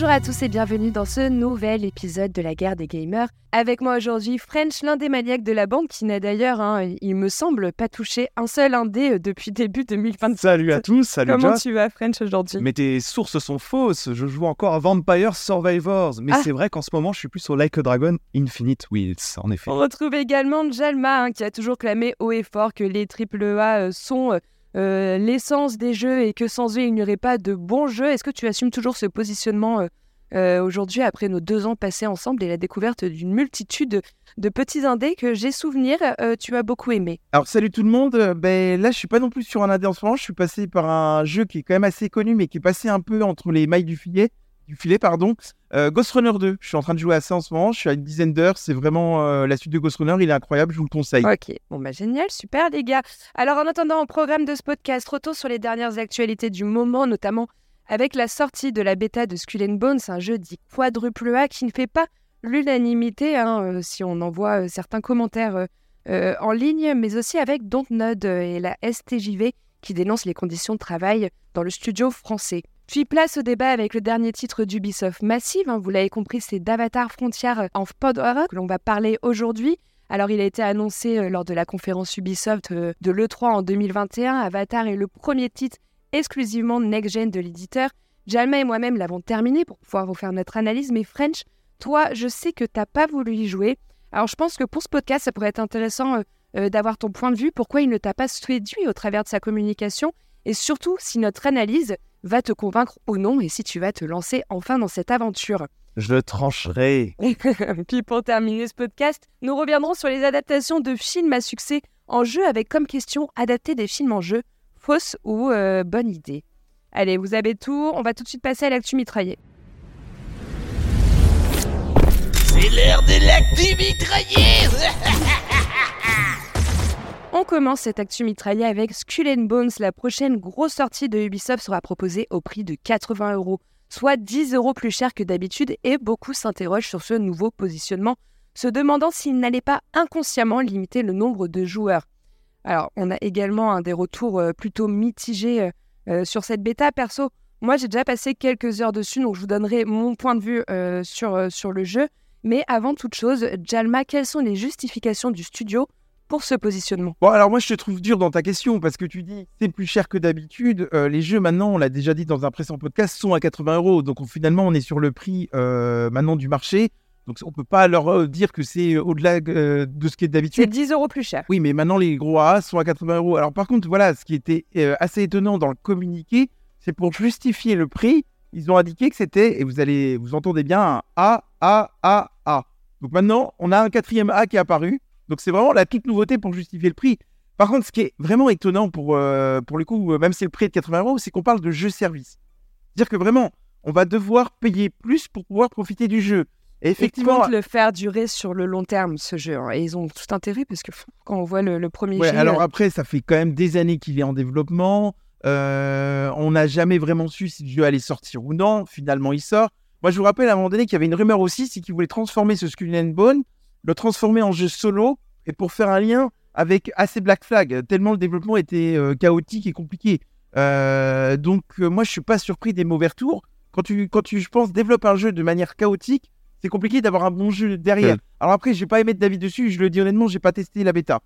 Bonjour à tous et bienvenue dans ce nouvel épisode de la guerre des gamers. Avec moi aujourd'hui French, l'un des maniaques de la bande qui n'a d'ailleurs, hein, il me semble, pas touché un seul indé euh, depuis début 2020. Salut à tous, salut Comment tu vas French aujourd'hui? Mais tes sources sont fausses, je joue encore à Vampire Survivors, mais Ah. c'est vrai qu'en ce moment je suis plus au Like a Dragon Infinite Wheels, en effet. On retrouve également Jalma hein, qui a toujours clamé haut et fort que les AAA euh, sont euh, euh, l'essence des jeux et que sans eux il n'y aurait pas de bons jeux. Est-ce que tu assumes toujours ce positionnement euh, euh, aujourd'hui après nos deux ans passés ensemble et la découverte d'une multitude de petits indés que j'ai souvenir tu as beaucoup aimé? Alors salut tout le monde, ben là je suis pas non plus sur un indé en ce moment, je suis passé par un jeu qui est quand même assez connu mais qui est passé un peu entre les mailles du filet, du filet pardon, Euh, Ghost Runner 2. Je suis en train de jouer à ça en ce moment, je suis à une dizaine d'heures, c'est vraiment euh, la suite de Ghost Runner, il est incroyable, je vous le conseille. Ok, bon bah génial, super les gars. Alors en attendant, au programme de ce podcast, retour sur les dernières actualités du moment, notamment avec la sortie de la bêta de Skull and Bones, un jeu dit quadruple A qui ne fait pas l'unanimité, hein, euh, si on en voit certains commentaires en ligne, mais aussi avec Dontnod et la STJV qui dénonce les conditions de travail dans le studio français. Puis place au débat avec le dernier titre d'Ubisoft Massive, hein, vous l'avez compris, c'est d'Avatar Frontier en pod que l'on va parler aujourd'hui. Alors, il a été annoncé euh, lors de la conférence Ubisoft euh, de l'E3 en 2021. Avatar est le premier titre exclusivement next-gen de l'éditeur. Jalma et moi-même l'avons terminé pour pouvoir vous faire notre analyse. Mais French, toi, je sais que t'as pas voulu y jouer. Alors, je pense que pour ce podcast, ça pourrait être intéressant euh, euh, d'avoir ton point de vue. Pourquoi il ne t'a pas séduit au travers de sa communication Et surtout, si notre analyse va te convaincre ou non et si tu vas te lancer enfin dans cette aventure. Je le trancherai. Puis pour terminer ce podcast, nous reviendrons sur les adaptations de films à succès en jeu avec comme question adapter des films en jeu, fausse ou euh, bonne idée. Allez, vous avez tout, on va tout de suite passer à l'actu mitraillée. C'est l'heure de l'actu mitraillée On commence cette actu mitraillée avec Skull and Bones. La prochaine grosse sortie de Ubisoft sera proposée au prix de 80 euros, soit 10 euros plus cher que d'habitude, et beaucoup s'interrogent sur ce nouveau positionnement, se demandant s'il n'allait pas inconsciemment limiter le nombre de joueurs. Alors, on a également un des retours euh, plutôt mitigés euh, euh, sur cette bêta. Perso, moi j'ai déjà passé quelques heures dessus, donc je vous donnerai mon point de vue sur, sur le jeu. Mais avant toute chose, Jalma, quelles sont les justifications du studio pour ce positionnement Bon alors moi je te trouve dur dans ta question parce que tu dis c'est plus cher que d'habitude, Euh, les jeux maintenant on l'a déjà dit dans un précédent podcast sont à 80 euros donc on- finalement on est sur le prix euh, maintenant du marché donc on peut pas leur euh, dire que c'est au-delà euh, de ce qui est C'est d'habitude. 10 euros plus cher. Oui, mais maintenant les gros AA sont à 80 euros. Alors par contre, voilà, ce qui était assez étonnant dans le communiqué, c'est pour justifier le prix, ils ont indiqué que c'était, et vous allez, vous entendez bien, un A, A, A, A. Donc maintenant, on a un quatrième A qui est apparu. Donc c'est vraiment la toute nouveauté pour justifier le prix. Par contre, ce qui est vraiment étonnant pour, euh, pour le coup, même si le prix est de 80 euros, c'est qu'on parle de jeu-service. C'est-à-dire que vraiment, on va devoir payer plus pour pouvoir profiter du jeu. Et Effectivement, comptent le faire durer sur le long terme, ce jeu. hein. Et ils ont tout intérêt parce que quand on voit le, le premier Ouais, jeu, alors euh, après, ça fait quand même des années qu'il est en développement. Euh, on n'a jamais vraiment su si le jeu allait sortir ou non. Finalement, il sort. Moi, je vous rappelle à un moment donné qu'il y avait une rumeur aussi, c'est qu'ils voulaient transformer ce Skull and Bone, le transformer en jeu solo, et pour faire un lien avec AC Black Flag, tellement le développement était euh, chaotique et compliqué. Euh, donc, euh, moi, je suis pas surpris des mauvais retours. Quand tu, quand tu, je pense, développes un jeu de manière chaotique, c'est compliqué d'avoir un bon jeu derrière. Ouais. Alors après, je vais pas émettre d'avis dessus. Je le dis honnêtement, j'ai pas testé la bêta.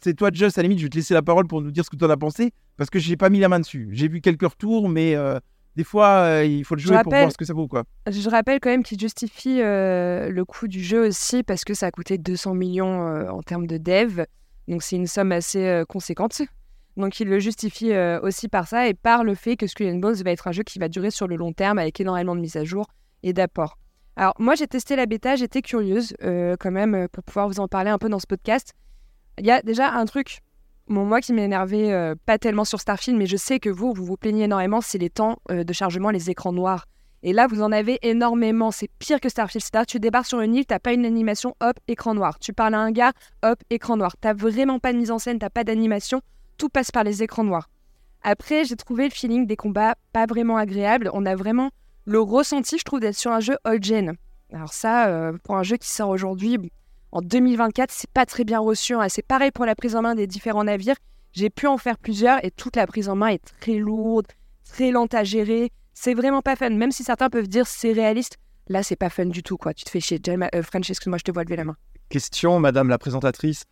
C'est toi, Just, à la limite, je vais te laisser la parole pour nous dire ce que tu en as pensé, parce que j'ai pas mis la main dessus. J'ai vu quelques retours, mais des fois, euh, il faut le jouer pour voir ce que ça vaut, quoi. je rappelle quand même qu'ils justifient euh, le coût du jeu aussi parce que ça a coûté 200 millions euh, en termes de dev. Donc c'est une somme assez conséquente. Donc ils le justifient euh, aussi par ça et par le fait que Skull and Bones va être un jeu qui va durer sur le long terme avec énormément de mises à jour et d'apports. Alors moi j'ai testé la bêta, j'étais curieuse quand même pour pouvoir vous en parler un peu dans ce podcast. Il y a déjà un truc, bon, moi qui m'énervait euh, pas tellement sur Starfield, mais je sais que vous, vous vous plaignez énormément, c'est les temps euh, de chargement, les écrans noirs. Et là, vous en avez énormément. C'est pire que Starfield. C'est-à-dire, tu débarques sur une île, t'as pas une animation, hop, écran noir. Tu parles à un gars, hop, écran noir. T'as vraiment pas de mise en scène, t'as pas d'animation. Tout passe par les écrans noirs. Après, j'ai trouvé le feeling des combats pas vraiment agréable. On a vraiment le ressenti, je trouve, d'être sur un jeu old-gen. Alors ça, euh, pour un jeu qui sort aujourd'hui, en 2024, c'est pas très bien reçu. hein. C'est pareil pour la prise en main des différents navires. J'ai pu en faire plusieurs et toute la prise en main est très lourde, très lente à gérer. C'est vraiment pas fun. Même si certains peuvent dire c'est réaliste, là, c'est pas fun du tout, quoi. Tu te fais chier. Jen- euh, French, excuse-moi, je te vois lever la main. Question, madame la présentatrice.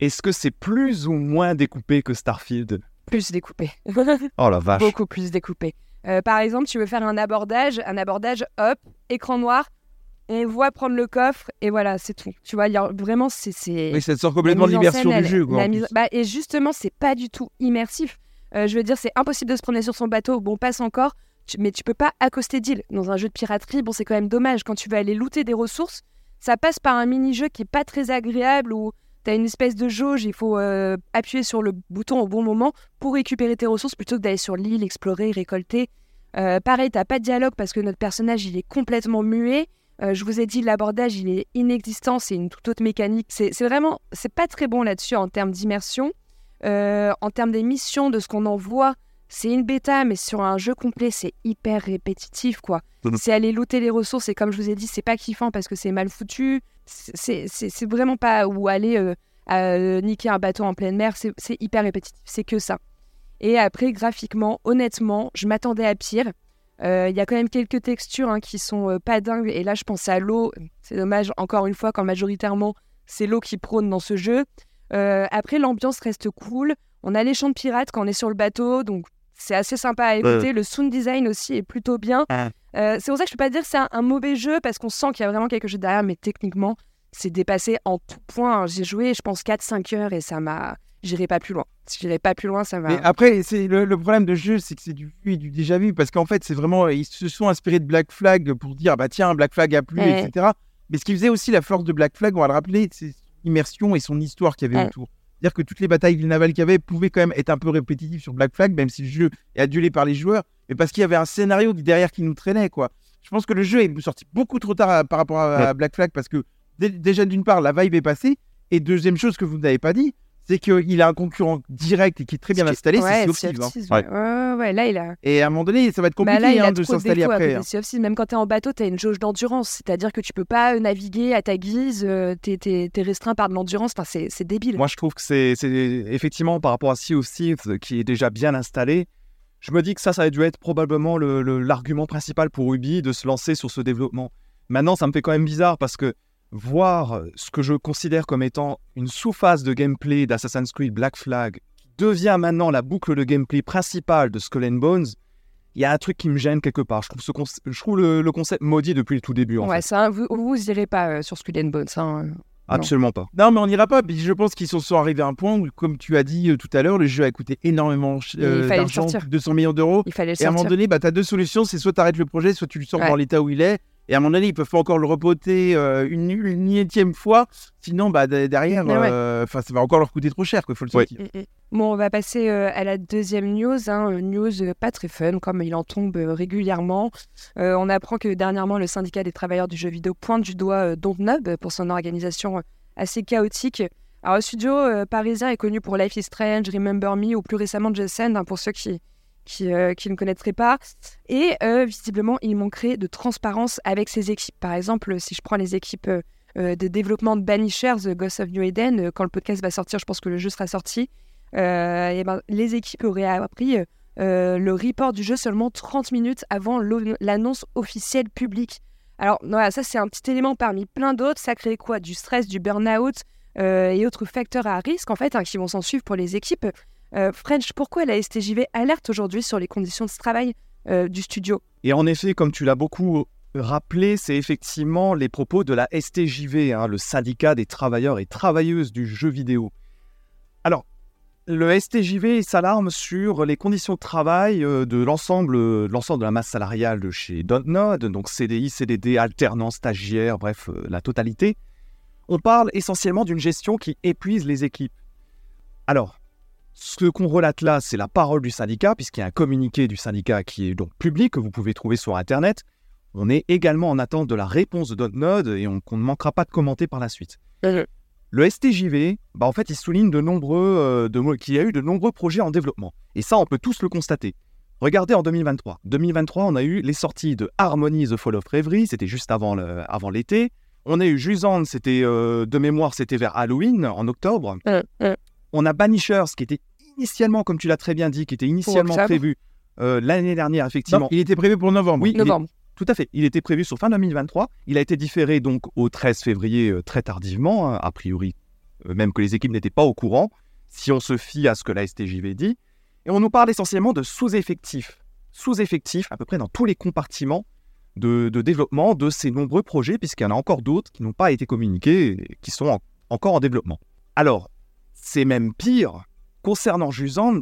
Est-ce que c'est plus ou moins découpé que Starfield? Plus découpé. Oh la vache. Beaucoup plus découpé. Euh, par exemple, tu veux faire un abordage, un abordage, hop, écran noir, on voit prendre le coffre et voilà, c'est tout. Tu vois, y a vraiment, c'est. Oui, ça te sort complètement de l'immersion du jeu. Quoi, mise- bah, et justement, c'est pas du tout immersif. Euh, je veux dire, c'est impossible de se promener sur son bateau. Bon, passe encore, tu- mais tu peux pas accoster d'île. Dans un jeu de piraterie, bon, c'est quand même dommage. Quand tu veux aller looter des ressources, ça passe par un mini-jeu qui est pas très agréable où tu as une espèce de jauge, il faut euh, appuyer sur le bouton au bon moment pour récupérer tes ressources plutôt que d'aller sur l'île, explorer, récolter. Euh, pareil, t'as pas de dialogue parce que notre personnage, il est complètement muet. Euh, je vous ai dit, l'abordage, il est inexistant, c'est une toute autre mécanique. C'est vraiment, c'est pas très bon là-dessus en termes d'immersion. Euh, en termes des missions, de ce qu'on en voit, c'est une bêta, mais sur un jeu complet, c'est hyper répétitif, quoi. Mhm. C'est aller looter les ressources, et comme je vous ai dit, c'est pas kiffant parce que c'est mal foutu. C'est vraiment pas. Ou aller euh, niquer un bateau en pleine mer, c'est c'est hyper répétitif, c'est que ça. Et après, graphiquement, honnêtement, je m'attendais à pire. Euh, Il y a quand même quelques textures hein, qui sont euh, pas dingues. Et là, je pense à l'eau. C'est dommage, encore une fois, quand majoritairement, c'est l'eau qui prône dans ce jeu. Euh, après, l'ambiance reste cool. On a les champs de pirates quand on est sur le bateau, donc c'est assez sympa à écouter. Le sound design aussi est plutôt bien. Ah. Euh, c'est pour ça que je peux pas dire que c'est un, un mauvais jeu parce qu'on sent qu'il y a vraiment quelque chose derrière, mais techniquement, c'est dépassé en tout point. J'ai joué, je pense, 4-5 heures et ça m'a. J'irai pas plus loin. Si j'irai pas plus loin, ça va. Mais après, c'est le, le problème de ce jeu, c'est que c'est du vu et du déjà vu, parce qu'en fait, c'est vraiment, ils se sont inspirés de Black Flag pour dire, bah tiens, Black Flag a plu, Ouais. etc. Mais ce qui faisait aussi la force de Black Flag, on va le rappeler, c'est son immersion et son histoire qu'il y avait Ouais. autour. C'est-à-dire que toutes les batailles navales qu'il y avait pouvaient quand même être un peu répétitives sur Black Flag, même si le jeu est adulé par les joueurs, mais parce qu'il y avait un scénario derrière qui nous traînait, quoi. Je pense que le jeu est sorti beaucoup trop tard à- par rapport à, à Black Flag, parce que dé- déjà, d'une part, la vibe est passée, et deuxième chose que vous n'avez pas dit, c'est qu'il a un concurrent direct et qui est très bien installé, c'est Sea of Thieves, hein. Ouais. là, il a. Et à un moment donné, ça va être Bah compliqué là, hein, de s'installer après. hein. Sea of Thieves. Même quand t'es en bateau, t'as une jauge d'endurance. C'est-à-dire que tu peux pas naviguer à ta guise, euh, t'es- t'es restreint par de l'endurance. Enfin, c'est, débile. Moi, je trouve que c'est effectivement par rapport à Sea of Thieves, euh, qui est déjà bien installé. Je me dis que ça, ça a dû être probablement le- le- l'argument principal pour Ubi de se lancer sur ce développement. Maintenant, ça me fait quand même bizarre parce que voir ce que je considère comme étant une sous-phase de gameplay d'Assassin's Creed Black Flag, qui devient maintenant la boucle de gameplay principale de Skull and Bones, il y a un truc qui me gêne quelque part. Je trouve, ce conce- je trouve le, le concept maudit depuis le tout début. En ouais, fait. ça, vous, vous irez pas euh, sur Skull and Bones. hein. Absolument pas. Non, mais on n'ira pas. Puis je pense qu'ils sont, sont arrivés à un point où, comme tu as dit euh, tout à l'heure, le jeu a coûté énormément ch- Et il euh, fallait le d'argent, sortir. plus de 200 millions d'euros. Il fallait le Et à un moment sortir. donné, bah, tu as deux solutions c'est soit tu arrêtes le projet, soit tu le sors Ouais. dans l'état où il est. Et à un moment donné, ils peuvent pas encore le repoter euh, une, une énième fois. Sinon, bah, de- derrière, ouais. euh, ça va encore leur coûter trop cher. Il faut le sortir. Mm, mm. Bon, on va passer euh, à la deuxième news. Hein, une news pas très fun, comme il en tombe régulièrement. Euh, on apprend que dernièrement, le syndicat des travailleurs du jeu vidéo pointe du doigt euh, Dontnod pour son organisation assez chaotique. Alors, le studio euh, parisien est connu pour Life is Strange, Remember Me ou plus récemment Just Send, hein, pour ceux qui, qui, euh, qui ne connaîtraient pas. Et euh, visiblement, il manquerait de transparence avec ses équipes. Par exemple, si je prends les équipes euh, euh, de développement de Banishers, The Ghost of New Eden, quand le podcast va sortir, je pense que le jeu sera sorti. Ben, les équipes auraient appris le report du jeu seulement 30 minutes avant l'annonce officielle publique. Alors voilà, ça c'est un petit élément parmi plein d'autres. Ça crée quoi? Du stress, du burn-out et autres facteurs à risque en fait hein, qui vont s'en suivre pour les équipes. Euh, French, pourquoi la STJV alerte aujourd'hui sur les conditions de travail euh, du studio? Et en effet, comme tu l'as beaucoup rappelé, c'est effectivement les propos de la STJV, hein, le syndicat des travailleurs et travailleuses du jeu vidéo. Alors, le STJV s'alarme sur les conditions de travail euh, de l'ensemble euh, de la masse salariale de chez Dontnod, donc CDI, CDD, alternance, stagiaire, bref, euh, la totalité. On parle essentiellement d'une gestion qui épuise les équipes. Alors, ce qu'on relate là, c'est la parole du syndicat, puisqu'il y a un communiqué du syndicat qui est donc public, que vous pouvez trouver sur Internet. On est également en attente de la réponse de Dontnod et on, qu'on ne manquera pas de commenter par la suite. Le STJV, bah en fait, il souligne de nombreux, euh, de, qu'il y a eu de nombreux projets en développement. Et ça, on peut tous le constater. Regardez en 2023. 2023, on a eu les sorties de Harmony The Fall of Reverie, c'était juste avant, le- avant l'été. On a eu Jusant, c'était euh, de mémoire, c'était vers Halloween, en octobre. On a Banishers, qui était initialement, comme tu l'as très bien dit, qui était initialement prévu euh, l'année dernière, effectivement. Non, il était prévu pour novembre. Oui, est- Novembre. tout à fait. Il était prévu sur fin 2023. Il a été différé donc au 13 février euh, très tardivement, hein, a priori, euh, même que les équipes n'étaient pas au courant, si on se fie à ce que la STJV dit. Et on nous parle essentiellement de sous-effectifs. Sous-effectifs à peu près dans tous les compartiments de, de développement de ces nombreux projets, puisqu'il y en a encore d'autres qui n'ont pas été communiqués et qui sont en- encore en développement. Alors, c'est même pire concernant Jusant,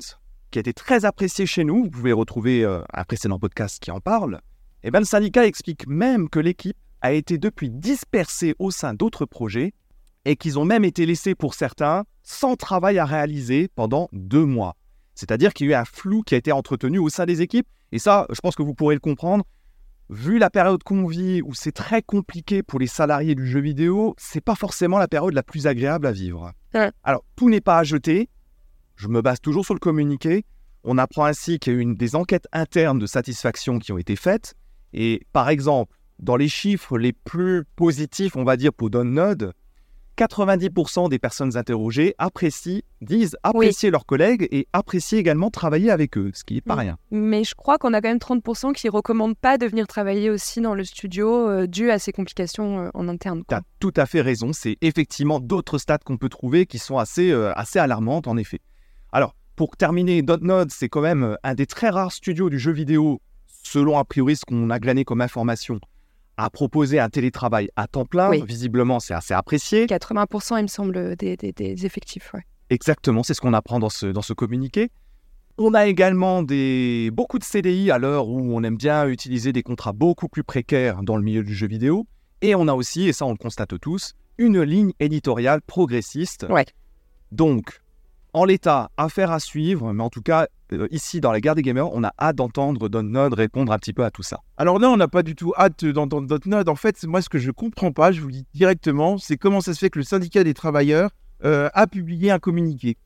qui a été très apprécié chez nous. Vous pouvez retrouver euh, un précédent podcast qui en parle. Eh ben, le syndicat explique même que l'équipe a été depuis dispersée au sein d'autres projets et qu'ils ont même été laissés pour certains sans travail à réaliser pendant deux mois. C'est-à-dire qu'il y a eu un flou qui a été entretenu au sein des équipes. Et ça, je pense que vous pourrez le comprendre. Vu la période qu'on vit où c'est très compliqué pour les salariés du jeu vidéo, c'est pas forcément la période la plus agréable à vivre. Ouais. Alors, tout n'est pas à jeter. Je me base toujours sur le communiqué. On apprend ainsi qu'il y a eu une, des enquêtes internes de satisfaction qui ont été faites. Et par exemple, dans les chiffres les plus positifs, on va dire pour Download, 90% des personnes interrogées apprécient, disent apprécier leurs collègues et apprécient également travailler avec eux, ce qui n'est pas Mm. rien. Mais je crois qu'on a quand même 30% qui recommandent pas de venir travailler aussi dans le studio euh, dû à ces complications euh, en interne. Tu as tout à fait raison, c'est effectivement d'autres stats qu'on peut trouver qui sont assez, euh, assez alarmantes en effet. Alors, pour terminer, Dotnode, c'est quand même un des très rares studios du jeu vidéo, selon a priori ce qu'on a glané comme information, à proposer un télétravail à temps plein. Oui. Visiblement, c'est assez apprécié. 80% il me semble des, des- des effectifs. ouais. Exactement, c'est ce qu'on apprend dans ce, dans ce communiqué. On a également des, beaucoup de CDI à l'heure où on aime bien utiliser des contrats beaucoup plus précaires dans le milieu du jeu vidéo. Et on a aussi, et ça on le constate tous, une ligne éditoriale progressiste. Ouais. Donc, en l'état, affaire à suivre, mais en tout cas, euh, ici dans la guerre des gamers, on a hâte d'entendre Node répondre un petit peu à tout ça. Alors là, on n'a pas du tout hâte d'entendre Dotnode. En fait, moi, ce que je comprends pas, je vous le dis directement, c'est comment ça se fait que le syndicat des travailleurs euh, a publié un communiqué.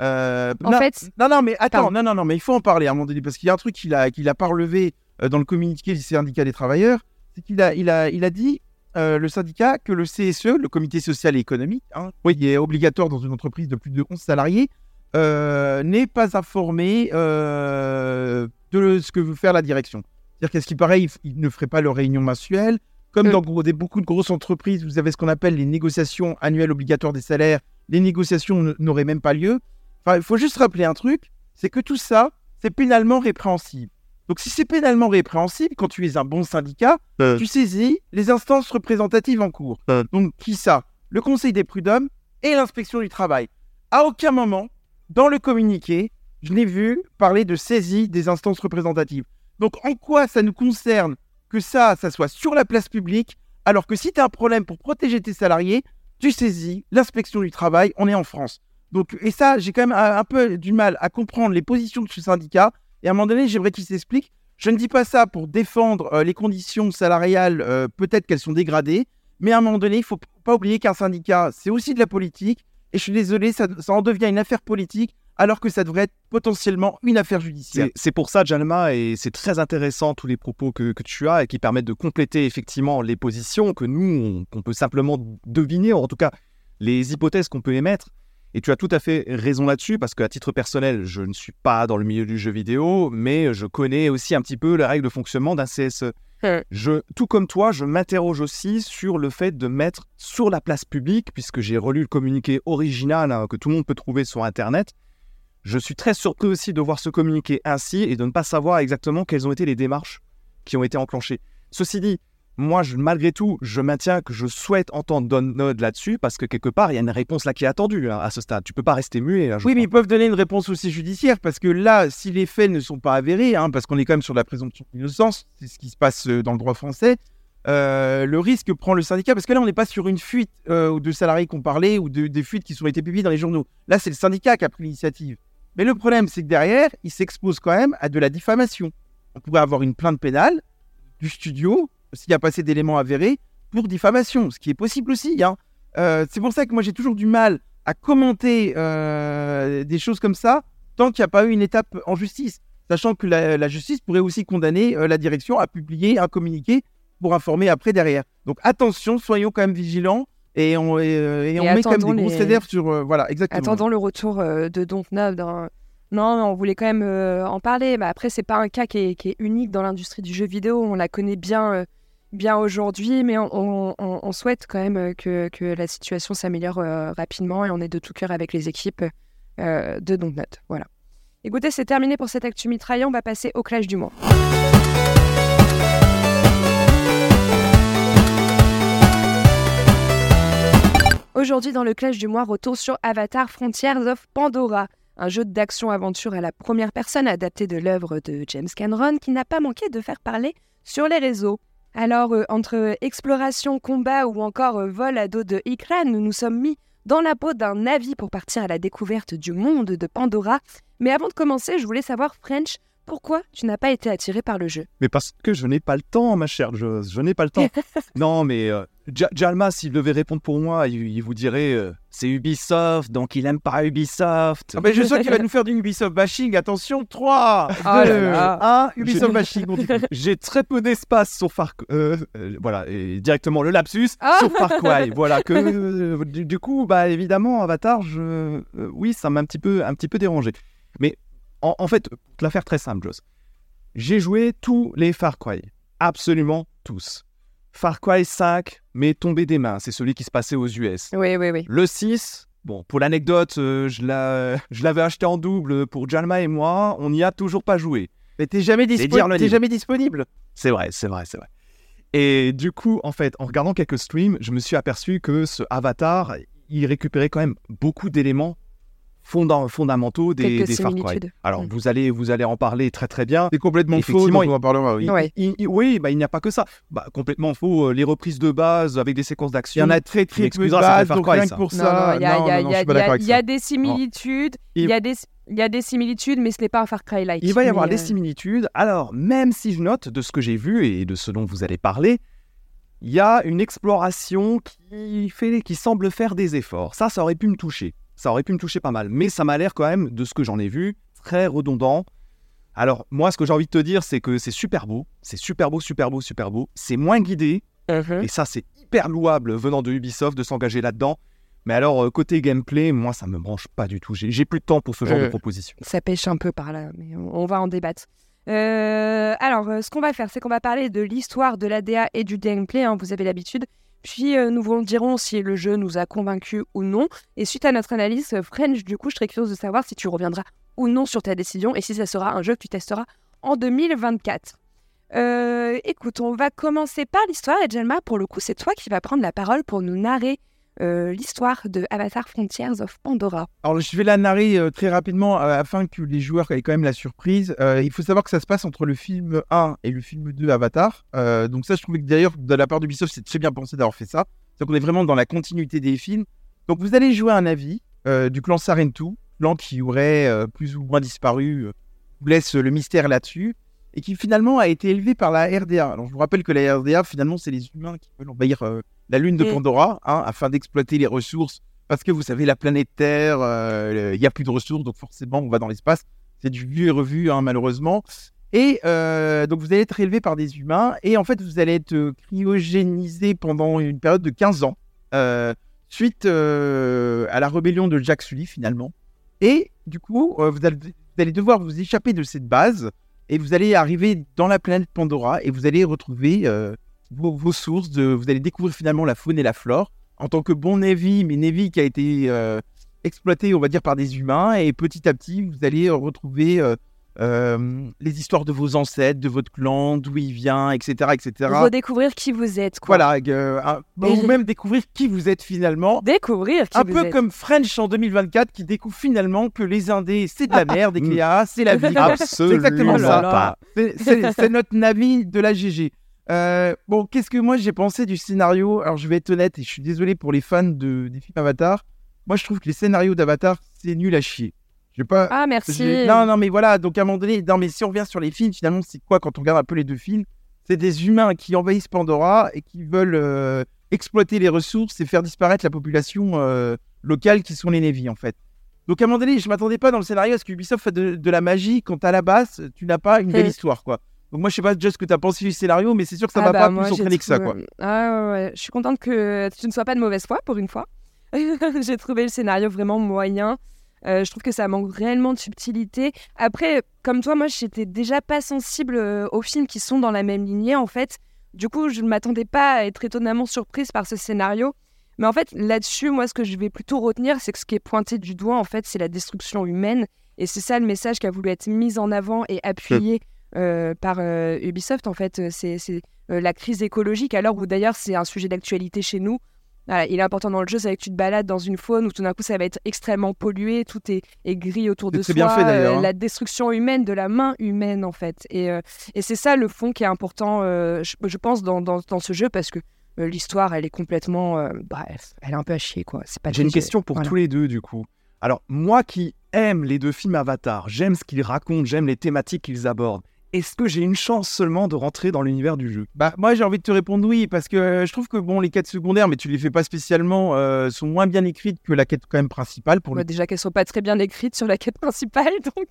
Euh, En non, fait, non, non, mais attends, Pardon. non, non, non, mais il faut en parler à un moment donné parce qu'il y a un truc qu'il a, qu'il a pas relevé euh, dans le communiqué du syndicat des travailleurs, c'est qu'il a, il a, il a dit euh, le syndicat que le CSE, le comité social et économique, hein, oui, qui est obligatoire dans une entreprise de plus de 11 salariés, euh, n'est pas informé euh, de ce que veut faire la direction. C'est-à-dire qu'à ce qui paraît, ils, ils ne feraient pas leur réunion mensuelle. Comme Mm. dans des, beaucoup de grosses entreprises, vous avez ce qu'on appelle les négociations annuelles obligatoires des salaires. Les négociations n'auraient même pas lieu. Enfin, il faut juste rappeler un truc, c'est que tout ça, c'est pénalement répréhensible. Donc si c'est pénalement répréhensible, quand tu es un bon syndicat, Euh. tu saisis les instances représentatives en cours. Euh. Donc qui ça? Le Conseil des prud'hommes et l'inspection du travail. À aucun moment, dans le communiqué, je n'ai vu parler de saisie des instances représentatives. Donc en quoi ça nous concerne que ça, ça soit sur la place publique, alors que si tu as un problème pour protéger tes salariés, tu saisis l'inspection du travail, on est en France. Donc, et ça, j'ai quand même un, un peu du mal à comprendre les positions de ce syndicat. Et à un moment donné, j'aimerais qu'il s'explique. Je ne dis pas ça pour défendre euh, les conditions salariales, euh, peut-être qu'elles sont dégradées, mais à un moment donné, il faut p- pas oublier qu'un syndicat, c'est aussi de la politique. Et je suis désolé, ça, en devient une affaire politique, alors que ça devrait être potentiellement une affaire judiciaire. C'est pour ça, Jalma, et c'est très intéressant tous les propos que, tu as et qui permettent de compléter effectivement les positions que nous, on, qu'on peut simplement deviner, ou en tout cas les hypothèses qu'on peut émettre. Et tu as tout à fait raison là-dessus, parce qu'à titre personnel, je ne suis pas dans le milieu du jeu vidéo, mais je connais aussi un petit peu les règles de fonctionnement d'un CSE. Hmm. Je, tout comme toi, je m'interroge aussi sur le fait de mettre sur la place publique, puisque j'ai relu le communiqué original hein, que tout le monde peut trouver sur Internet. Je suis très surpris aussi de voir ce communiqué ainsi et de ne pas savoir exactement quelles ont été les démarches qui ont été enclenchées. Ceci dit, moi, je- malgré tout, je maintiens que je souhaite entendre Don Node là-dessus parce que quelque part, il y a une réponse là qui est attendue hein, à ce stade. Tu peux pas rester muet. hein, Oui, mais ils peuvent donner une réponse aussi judiciaire, parce que là, si les faits ne sont pas avérés, hein, parce qu'on est quand même sur la présomption d'innocence, c'est ce qui se passe euh, dans le droit français, euh, le risque prend le syndicat, parce que là, on n'est pas sur une fuite euh, de salariés qu'on parlait, ou de, des fuites qui sont été publiées dans les journaux. Là, c'est le syndicat qui a pris l'initiative. Mais le problème, c'est que derrière, il s'expose quand même à de la diffamation. On pourrait avoir une plainte pénale du studio, s'il y a passé d'éléments avérés, pour diffamation, ce qui est possible aussi. hein. Euh, c'est pour ça que moi, j'ai toujours du mal à commenter euh, des choses comme ça tant qu'il n'y a pas eu une étape en justice. Sachant que la, la justice pourrait aussi condamner euh, la direction à publier un communiqué pour informer après derrière. Donc attention, soyons quand même vigilants et on, et, et Et on met quand même des attendons grosses les- réserves sur... voilà, exactement. Attendons le retour de Dontnod. hein. Non, on voulait quand même en parler. Mais après, c'est pas un cas qui est, qui est unique dans l'industrie du jeu vidéo. On la connaît bien, bien aujourd'hui, mais on, souhaite quand même euh, que, la situation s'améliore euh, rapidement et on est de tout cœur avec les équipes euh, de Dontnod. Voilà. Écoutez, c'est terminé pour cette actu mitraillée. On va passer au clash du mois. Aujourd'hui, dans le clash du mois, retour sur Avatar Frontiers of Pandora, un jeu d'action-aventure à la première personne adapté de l'œuvre de James Cameron qui n'a pas manqué de faire parler sur les réseaux. Alors, euh, entre exploration, combat ou encore euh, vol à dos de Ikran, nous nous sommes mis dans la peau d'un navire pour partir à la découverte du monde de Pandora. Mais avant de commencer, je voulais savoir, French, pourquoi tu n'as pas été attiré par le jeu? Mais parce que je n'ai pas le temps, ma chère Jose, je n'ai pas le temps. non, mais euh, Ja- Jalma, s'il devait répondre pour moi, il, il vous dirait euh, c'est Ubisoft, donc il aime pas Ubisoft. Ah ben, je sens qu'il va nous faire du Ubisoft bashing. Attention, 3, 2, Oh là là. 1, Ubisoft bashing. J'ai très peu d'espace sur Far euh, euh, voilà, et directement le lapsus Ah sur Far Cry. voilà que euh, du, du coup, bah évidemment, Avatar, je, euh, oui, ça m'a un petit peu, un petit peu dérangé. Mais en, en fait, pour te la faire très simple, Joss, j'ai joué tous les Far Cry, absolument tous. Far Cry 5 m'est tombé des mains, c'est celui qui se passait aux US. Oui, oui, oui. Le 6, bon, pour l'anecdote, euh, je l'a- je l'avais acheté en double pour Jalma et moi, on n'y a toujours pas joué. Mais t'es jamais, dispo- jamais disponible. C'est vrai, c'est vrai, c'est vrai. Et du coup, en fait, en regardant quelques streams, je me suis aperçu que ce Avatar, il récupérait quand même beaucoup d'éléments fonda- fondamentaux des, des Far Cry. similitudes. Alors, Mm. vous allez, vous allez en parler très très bien. C'est complètement faux, Effectivement, donc on en parlera, oui. Il- Ouais. il- il- oui, bah, il n'y a pas que ça. Bah, complètement faux. euh, Les reprises de base avec des séquences Il y d'action. en a très très peu de base, Far donc Cry, rien ça. que pour Non, ça. non, il y a, il il il il des similitudes, il Il- y, a des, il y a des similitudes, mais ce n'est pas un Far Cry like. Il va y avoir des euh, similitudes. Alors, même si je note de ce que j'ai vu et de ce dont vous allez parler, il y a une exploration qui, fait, qui semble faire des efforts. Ça, ça aurait pu me toucher. Ça aurait pu me toucher pas mal. Mais ça m'a l'air quand même, de ce que j'en ai vu, très redondant. Alors, moi, ce que j'ai envie de te dire, c'est que c'est super beau. C'est super beau, super beau, super beau. C'est moins guidé. mhm. Et ça, c'est hyper louable venant de Ubisoft de s'engager là-dedans. Mais alors, euh, côté gameplay, moi, ça me branche pas du tout. J'ai plus de temps pour ce genre Euh. de proposition. Ça pêche un peu par là, mais on, on va en débattre. Euh, alors, euh, ce qu'on va faire, c'est qu'on va parler de l'histoire de l'ADA et du gameplay, hein, vous avez l'habitude. Puis euh, nous vous dirons si le jeu nous a convaincus ou non. Et suite à notre analyse, euh, French, du coup, je serais curieuse de savoir si tu reviendras ou non sur ta décision et si ça sera un jeu que tu testeras en 2024. Euh, écoute, on va commencer par l'histoire. Et Jelma, pour le coup, c'est toi qui vas prendre la parole pour nous narrer euh, l'histoire de Avatar Frontiers of Pandora. Alors, je vais la narrer euh, très rapidement euh, afin que les joueurs aient quand même la surprise. Il faut savoir que ça se passe entre le film 1 et le film 2 Avatar. Donc, ça, je trouvais que d'ailleurs, de la part d'Ubisoft, c'est très bien pensé d'avoir fait ça. C'est qu'on est vraiment dans la continuité des films. Donc, vous allez jouer un Navi du clan Sarentu, clan qui aurait plus ou moins disparu. vous laisse le mystère là-dessus. Et qui finalement a été élevé par la RDA. Alors, je vous rappelle que la RDA, finalement, c'est les humains qui veulent envahir euh, la lune de Mm. Pandora hein, afin d'exploiter les ressources parce que vous savez, la planète Terre, euh, il n'y a plus de ressources, donc forcément, on va dans l'espace. C'est du vu et revu, hein, malheureusement. Et euh, donc, vous allez être élevé par des humains, et en fait, vous allez être euh, cryogénisé pendant une période de 15 ans, euh, suite euh, à la rébellion de Jack Sully, finalement. Et du coup, euh, vous, allez, vous allez devoir vous échapper de cette base, et vous allez arriver dans la planète Pandora, et vous allez retrouver euh, vos, sources, vous allez découvrir finalement la faune et la flore en tant que bon Navy, mais Navy qui a été euh, exploité, on va dire, par des humains. Et petit à petit, vous allez euh, retrouver euh, les histoires de vos ancêtres, de votre clan, d'où il vient, etc. etc. Redécouvrir qui vous êtes. Quoi. Voilà, euh, un- ou même découvrir qui vous êtes finalement. Découvrir qui Un vous peu êtes. comme French en 2024 qui découvre finalement que les Indés, c'est de la merde et que les AA, c'est la vie. Absolument exactement ça. C'est- C'est c'est notre Navi de la GG. Euh, bon, qu'est-ce que moi j'ai pensé du scénario? Alors, je vais être honnête et je suis désolé pour les fans de, des films Avatar. Moi, je trouve que les scénarios d'Avatar, c'est nul à chier. Je vais pas. Ah, merci. Non, non, mais voilà. Donc, à un moment donné, non, mais si on revient sur les films, finalement, c'est quoi quand on regarde un peu les deux films? C'est des humains qui envahissent Pandora et qui veulent euh, exploiter les ressources et faire disparaître la population euh, locale qui sont les Navy, en fait. Donc, à un moment donné, je m'attendais pas dans le scénario à ce qu'Ubisoft fait de, de la magie quand à la base, tu n'as pas une belle Hmm. histoire, quoi. Donc, moi, je sais pas déjà ce que tu as pensé du scénario, mais c'est sûr que ça Ah va bah, pas plus j'ai entraîner que ça, quoi. Ah ouais, ouais. Je suis contente que tu ne sois pas de mauvaise foi pour une fois. j'ai trouvé le scénario vraiment moyen. Euh, je trouve que ça manque réellement de subtilité. Après, comme toi, moi, j'étais déjà pas sensible euh, aux films qui sont dans la même lignée, en fait. Du coup, je ne m'attendais pas à être étonnamment surprise par ce scénario. Mais en fait, là-dessus, moi, ce que je vais plutôt retenir, c'est que ce qui est pointé du doigt, en fait, c'est la destruction humaine. Et c'est ça le message qui a voulu être mis en avant et appuyé euh, par euh, Ubisoft. En fait, c'est la crise écologique, l'heure où d'ailleurs c'est un sujet d'actualité chez nous. Voilà, il est important dans le jeu, c'est que tu te balades dans une faune où tout d'un coup ça va être extrêmement pollué, tout est, est gris autour de très soi. bien fait, d'ailleurs, euh, hein. la destruction humaine de la main humaine en fait. Et, euh, et c'est ça le fond qui est important, euh, je, je pense, dans, dans, dans ce jeu parce que euh, l'histoire elle est complètement. bref, elle est un peu à chier quoi. C'est pas J'ai une question pour voilà. tous les deux, du coup. Alors, moi qui aime les deux films Avatar, j'aime ce qu'ils racontent, j'aime les thématiques qu'ils abordent. Est-ce que j'ai une chance seulement de rentrer dans l'univers du jeu? Bah, moi, j'ai envie de te répondre oui, parce que euh, je trouve que bon, les quêtes secondaires, mais tu les fais pas spécialement, euh, sont moins bien écrites que la quête quand même principale. Pour le Ouais, déjà qu'elles sont pas très bien écrites sur la quête principale, donc.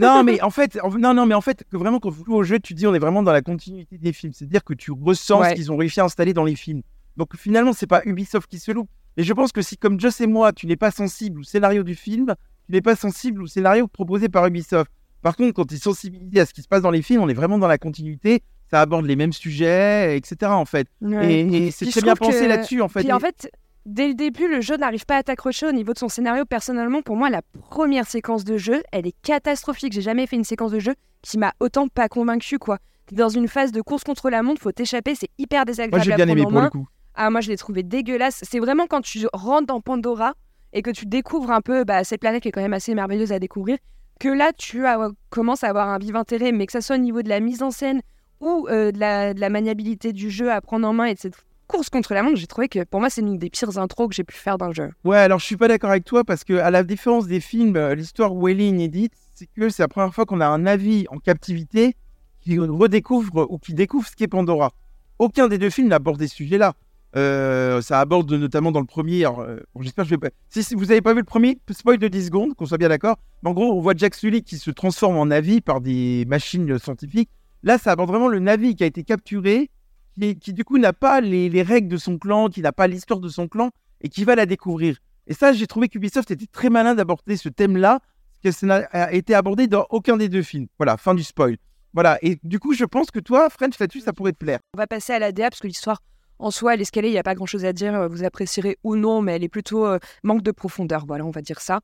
Non, mais en fait, en- non, non, mais en fait, que vraiment quand tu joues au jeu, tu dis on est vraiment dans la continuité des films. C'est-à-dire que tu ressens Ouais. ce qu'ils ont réussi à installer dans les films. Donc finalement, c'est pas Ubisoft qui se loupe. Et je pense que si, comme Joss et moi, tu n'es pas sensible au scénario du film, tu n'es pas sensible au scénario proposé par Ubisoft. Par contre, quand tu es sensibilisé à ce qui se passe dans les films, on est vraiment dans la continuité. Ça aborde les mêmes sujets, etc. En fait. Ouais. Et, et c'est très bien pensé que- là-dessus, en fait. Puis en fait, dès le début, le jeu n'arrive pas à t'accrocher au niveau de son scénario. Personnellement, pour moi, la première séquence de jeu, elle est catastrophique. J'ai jamais fait une séquence de jeu qui m'a autant pas convaincu, quoi. Dans une phase de course contre la montre, faut t'échapper, c'est hyper moi, désagréable j'ai à bien aimé pour le coup. Ah, moi, je l'ai trouvé dégueulasse. C'est vraiment quand tu rentres dans Pandora et que tu découvres un peu bah, cette planète qui est quand même assez merveilleuse à découvrir, que là, tu as- commences à avoir un vif intérêt, mais que ça soit au niveau de la mise en scène ou euh, de, la, maniabilité du jeu à prendre en main et de cette course contre la montre, j'ai trouvé que pour moi, c'est une des pires intros que j'ai pu faire d'un jeu. Ouais, alors je suis pas d'accord avec toi parce que à la différence des films, euh, l'histoire où elle est inédite, c'est que c'est la première fois qu'on a un navire en captivité qui redécouvre ou qui découvre ce qu'est Pandora. Aucun des deux films n'aborde ces sujets-là. Euh, ça aborde notamment dans le premier. alors, euh, bon, J'espère que je vais pas. Si, si vous avez pas vu le premier, spoil de 10 secondes, qu'on soit bien d'accord. Mais en gros, on voit Jack Sully qui se transforme en navire par des machines scientifiques. Là, ça aborde vraiment le navire qui a été capturé, qui, qui, du coup n'a pas les, les règles de son clan, qui n'a pas l'histoire de son clan et qui va la découvrir. Et ça, j'ai trouvé qu'Ubisoft était très malin d'aborder ce thème-là, parce que ça n'a été abordé dans aucun des deux films. Voilà, fin du spoil. Voilà, et du coup, je pense que toi, French là-dessus, ça pourrait te plaire. On va passer à la DA parce que l'histoire en soi, escalée, il n'y a pas grand chose à dire. euh, Vous apprécierez ou non, mais elle est plutôt euh, manque de profondeur. Voilà, on va dire ça.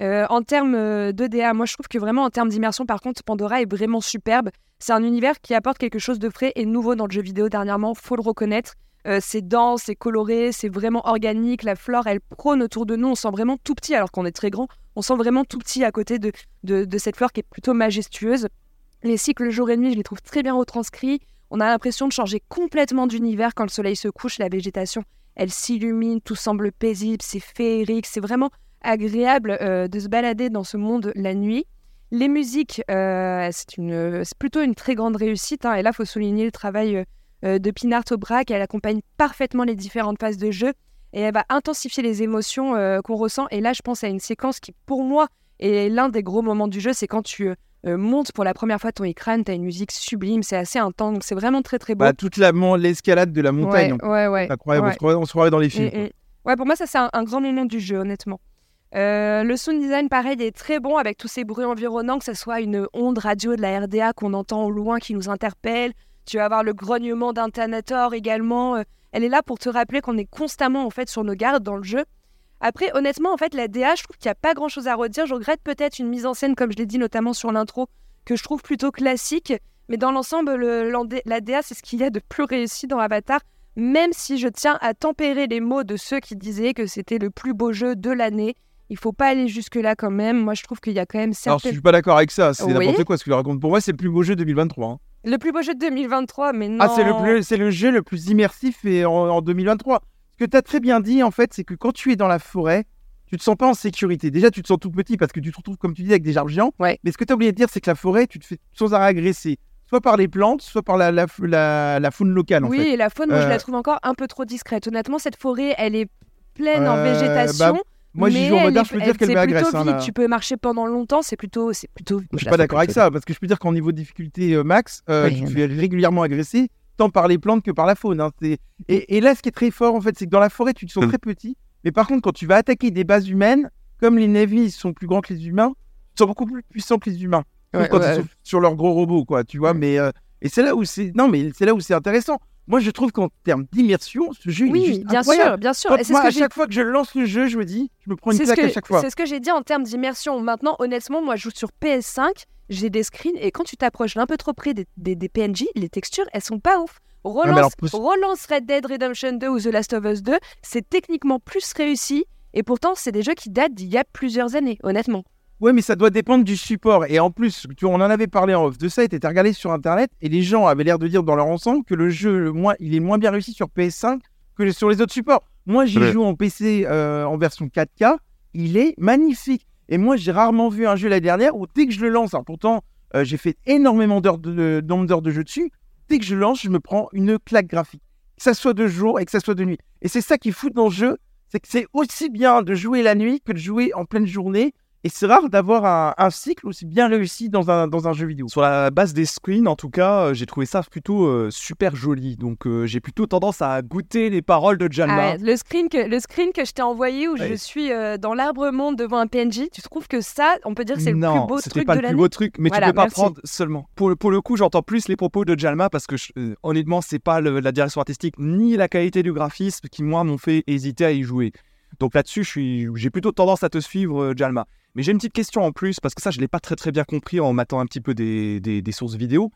Euh, en termes de DA, moi je trouve que vraiment en termes d'immersion, par contre, Pandora est vraiment superbe. C'est un univers qui apporte quelque chose de frais et nouveau dans le jeu vidéo dernièrement, faut le reconnaître. C'est dense, c'est coloré, c'est vraiment organique. La flore, elle prône autour de nous. On sent vraiment tout petit, alors qu'on est très grand. On sent vraiment tout petit à côté de, de, de cette flore qui est plutôt majestueuse. Les cycles jour et nuit, je les trouve très bien retranscrits. On a l'impression de changer complètement d'univers quand le soleil se couche, la végétation, elle s'illumine, tout semble paisible, c'est féerique, c'est vraiment agréable euh, de se balader dans ce monde la nuit. Les musiques, euh, c'est plutôt une très grande réussite. hein, et là, il faut souligner le travail euh, de Pinard Aubrac. Elle accompagne parfaitement les différentes phases de jeu et elle va intensifier les émotions qu'on ressent. Et là, je pense à une séquence qui, pour moi, est l'un des gros moments du jeu. C'est quand tu euh, montes pour la première fois ton écran, tu as une musique sublime, c'est assez intense. Donc, c'est vraiment très, très beau. Bah, toute l'escalade de la montagne. ouais, ouais, ouais. C'est incroyable, on ouais. se croirait- dans les films. Mm, mm. Ouais, pour moi, ça, c'est un, un grand moment du jeu, honnêtement. Euh, le sound design, pareil, est très bon avec tous ces bruits environnants, que ce soit une onde radio de la RDA qu'on entend au loin qui nous interpelle. Tu vas avoir le grognement d'un Thanator également. Euh, Elle est là pour te rappeler qu'on est constamment en fait sur nos gardes dans le jeu. Après, honnêtement, en fait, la DA, je trouve qu'il n'y a pas grand chose à redire. Je regrette peut-être une mise en scène, comme je l'ai dit notamment sur l'intro, que je trouve plutôt classique. Mais dans l'ensemble, le- l'en- la DA, c'est ce qu'il y a de plus réussi dans Avatar même si je tiens à tempérer les mots de ceux qui disaient que c'était le plus beau jeu de l'année. Il faut pas aller jusque-là quand même. Moi, je trouve qu'il y a quand même Alors, je certaines... suis pas d'accord avec ça, c'est Oui. n'importe quoi ce que tu racontes. Pour moi, c'est le plus beau jeu 2023. hein. Le plus beau jeu de 2023, mais non. Ah, c'est le, plus- le jeu le plus immersif et en, en 2023. Ce que tu as très bien dit, en fait, c'est que quand tu es dans la forêt, tu te sens pas en sécurité. Déjà, tu te sens tout petit parce que tu te retrouves, comme tu dis, avec des arbres géants. Ouais. Mais ce que tu as oublié de dire, c'est que la forêt, tu te fais sans arrêt agresser. Soit par les plantes, soit par la, la, la, la faune locale, en Oui, fait. et la faune, moi, je Euh, la trouve encore un peu trop discrète. Honnêtement, cette forêt, elle est pleine en Euh, végétation. bah, Moi, j'y mais joue en est- je peux elle- dire qu'elle m'agresse. plutôt hein. Tu peux marcher pendant longtemps, c'est plutôt, c'est plutôt. Je suis pas d'accord avec ça, parce que je peux dire qu'en niveau de difficulté euh, max, euh, Oui, tu te fais régulièrement agresser, tant par les plantes que par la faune. hein. Et, et là, ce qui est très fort, en fait, c'est que dans la forêt, tu te sens Mm. très petit, mais par contre, quand tu vas attaquer des bases humaines, comme les Navy sont plus grands que les humains, ils sont beaucoup plus puissants que les humains. Ouais, quand ouais. ils sont sur leurs gros robots, quoi, tu vois. Ouais. Mais euh, et c'est là où c'est non, mais c'est là où c'est intéressant. Moi, je trouve qu'en termes d'immersion, ce jeu il est Oui, juste bien incroyable. sûr, bien sûr. Quand Et c'est moi, ce que à chaque fois que je lance le jeu, je me dis, je me prends une C'est ce claque à que, chaque fois. c'est ce que j'ai dit en termes d'immersion. Maintenant, honnêtement, moi, je joue sur PS5, j'ai des screens, et quand tu t'approches d'un peu trop près des, des- des PNJ, les textures, elles sont pas ouf. Relance, alors, Red Dead Redemption 2 ou The Last of Us 2, c'est techniquement plus réussi, et pourtant, c'est des jeux qui datent d'il y a plusieurs années, honnêtement. Ouais, mais ça doit dépendre du support. Et en plus, tu vois, on en avait parlé en off de ça, et t'étais regardé sur internet, et les gens avaient l'air de dire dans leur ensemble que le jeu, le moins, il est moins bien réussi sur PS5 que sur les autres supports. Moi, j'y joue en PC euh, en version 4K, il est magnifique. Et moi, j'ai rarement vu un jeu l'année dernière où dès que je le lance, pourtant, euh, j'ai fait énormément d'heures de, de jeu dessus, dès que je lance, je me prends une claque graphique. Que ça soit de jour et que ça soit de nuit. Et c'est ça qui fout dans le jeu, c'est que c'est aussi bien de jouer la nuit que de jouer en pleine journée. Et c'est rare d'avoir un, un cycle aussi bien réussi dans un, dans un jeu vidéo. Sur la base des screens, en tout cas, euh, j'ai trouvé ça plutôt euh, super joli. Donc, euh, j'ai plutôt tendance à goûter les paroles de Jalma. Ah ouais, le, screen que, le screen que je t'ai envoyé où je suis euh, dans l'arbre monde devant un PNJ, tu trouves que ça, on peut dire que c'est le plus beau c'était truc pas de le plus beau truc, mais Voilà, tu peux pas merci. prendre seulement. Pour, le- pour le coup, j'entends plus les propos de Jalma parce que je- euh, honnêtement, c'est pas le- la direction artistique ni la qualité du graphisme qui moi m'ont fait hésiter à y jouer. Donc là-dessus, j'ai plutôt tendance à te suivre, euh, Jalma. Mais j'ai une petite question en plus parce que ça, je l'ai pas très très bien compris en matant un petit peu des, des- des sources vidéo.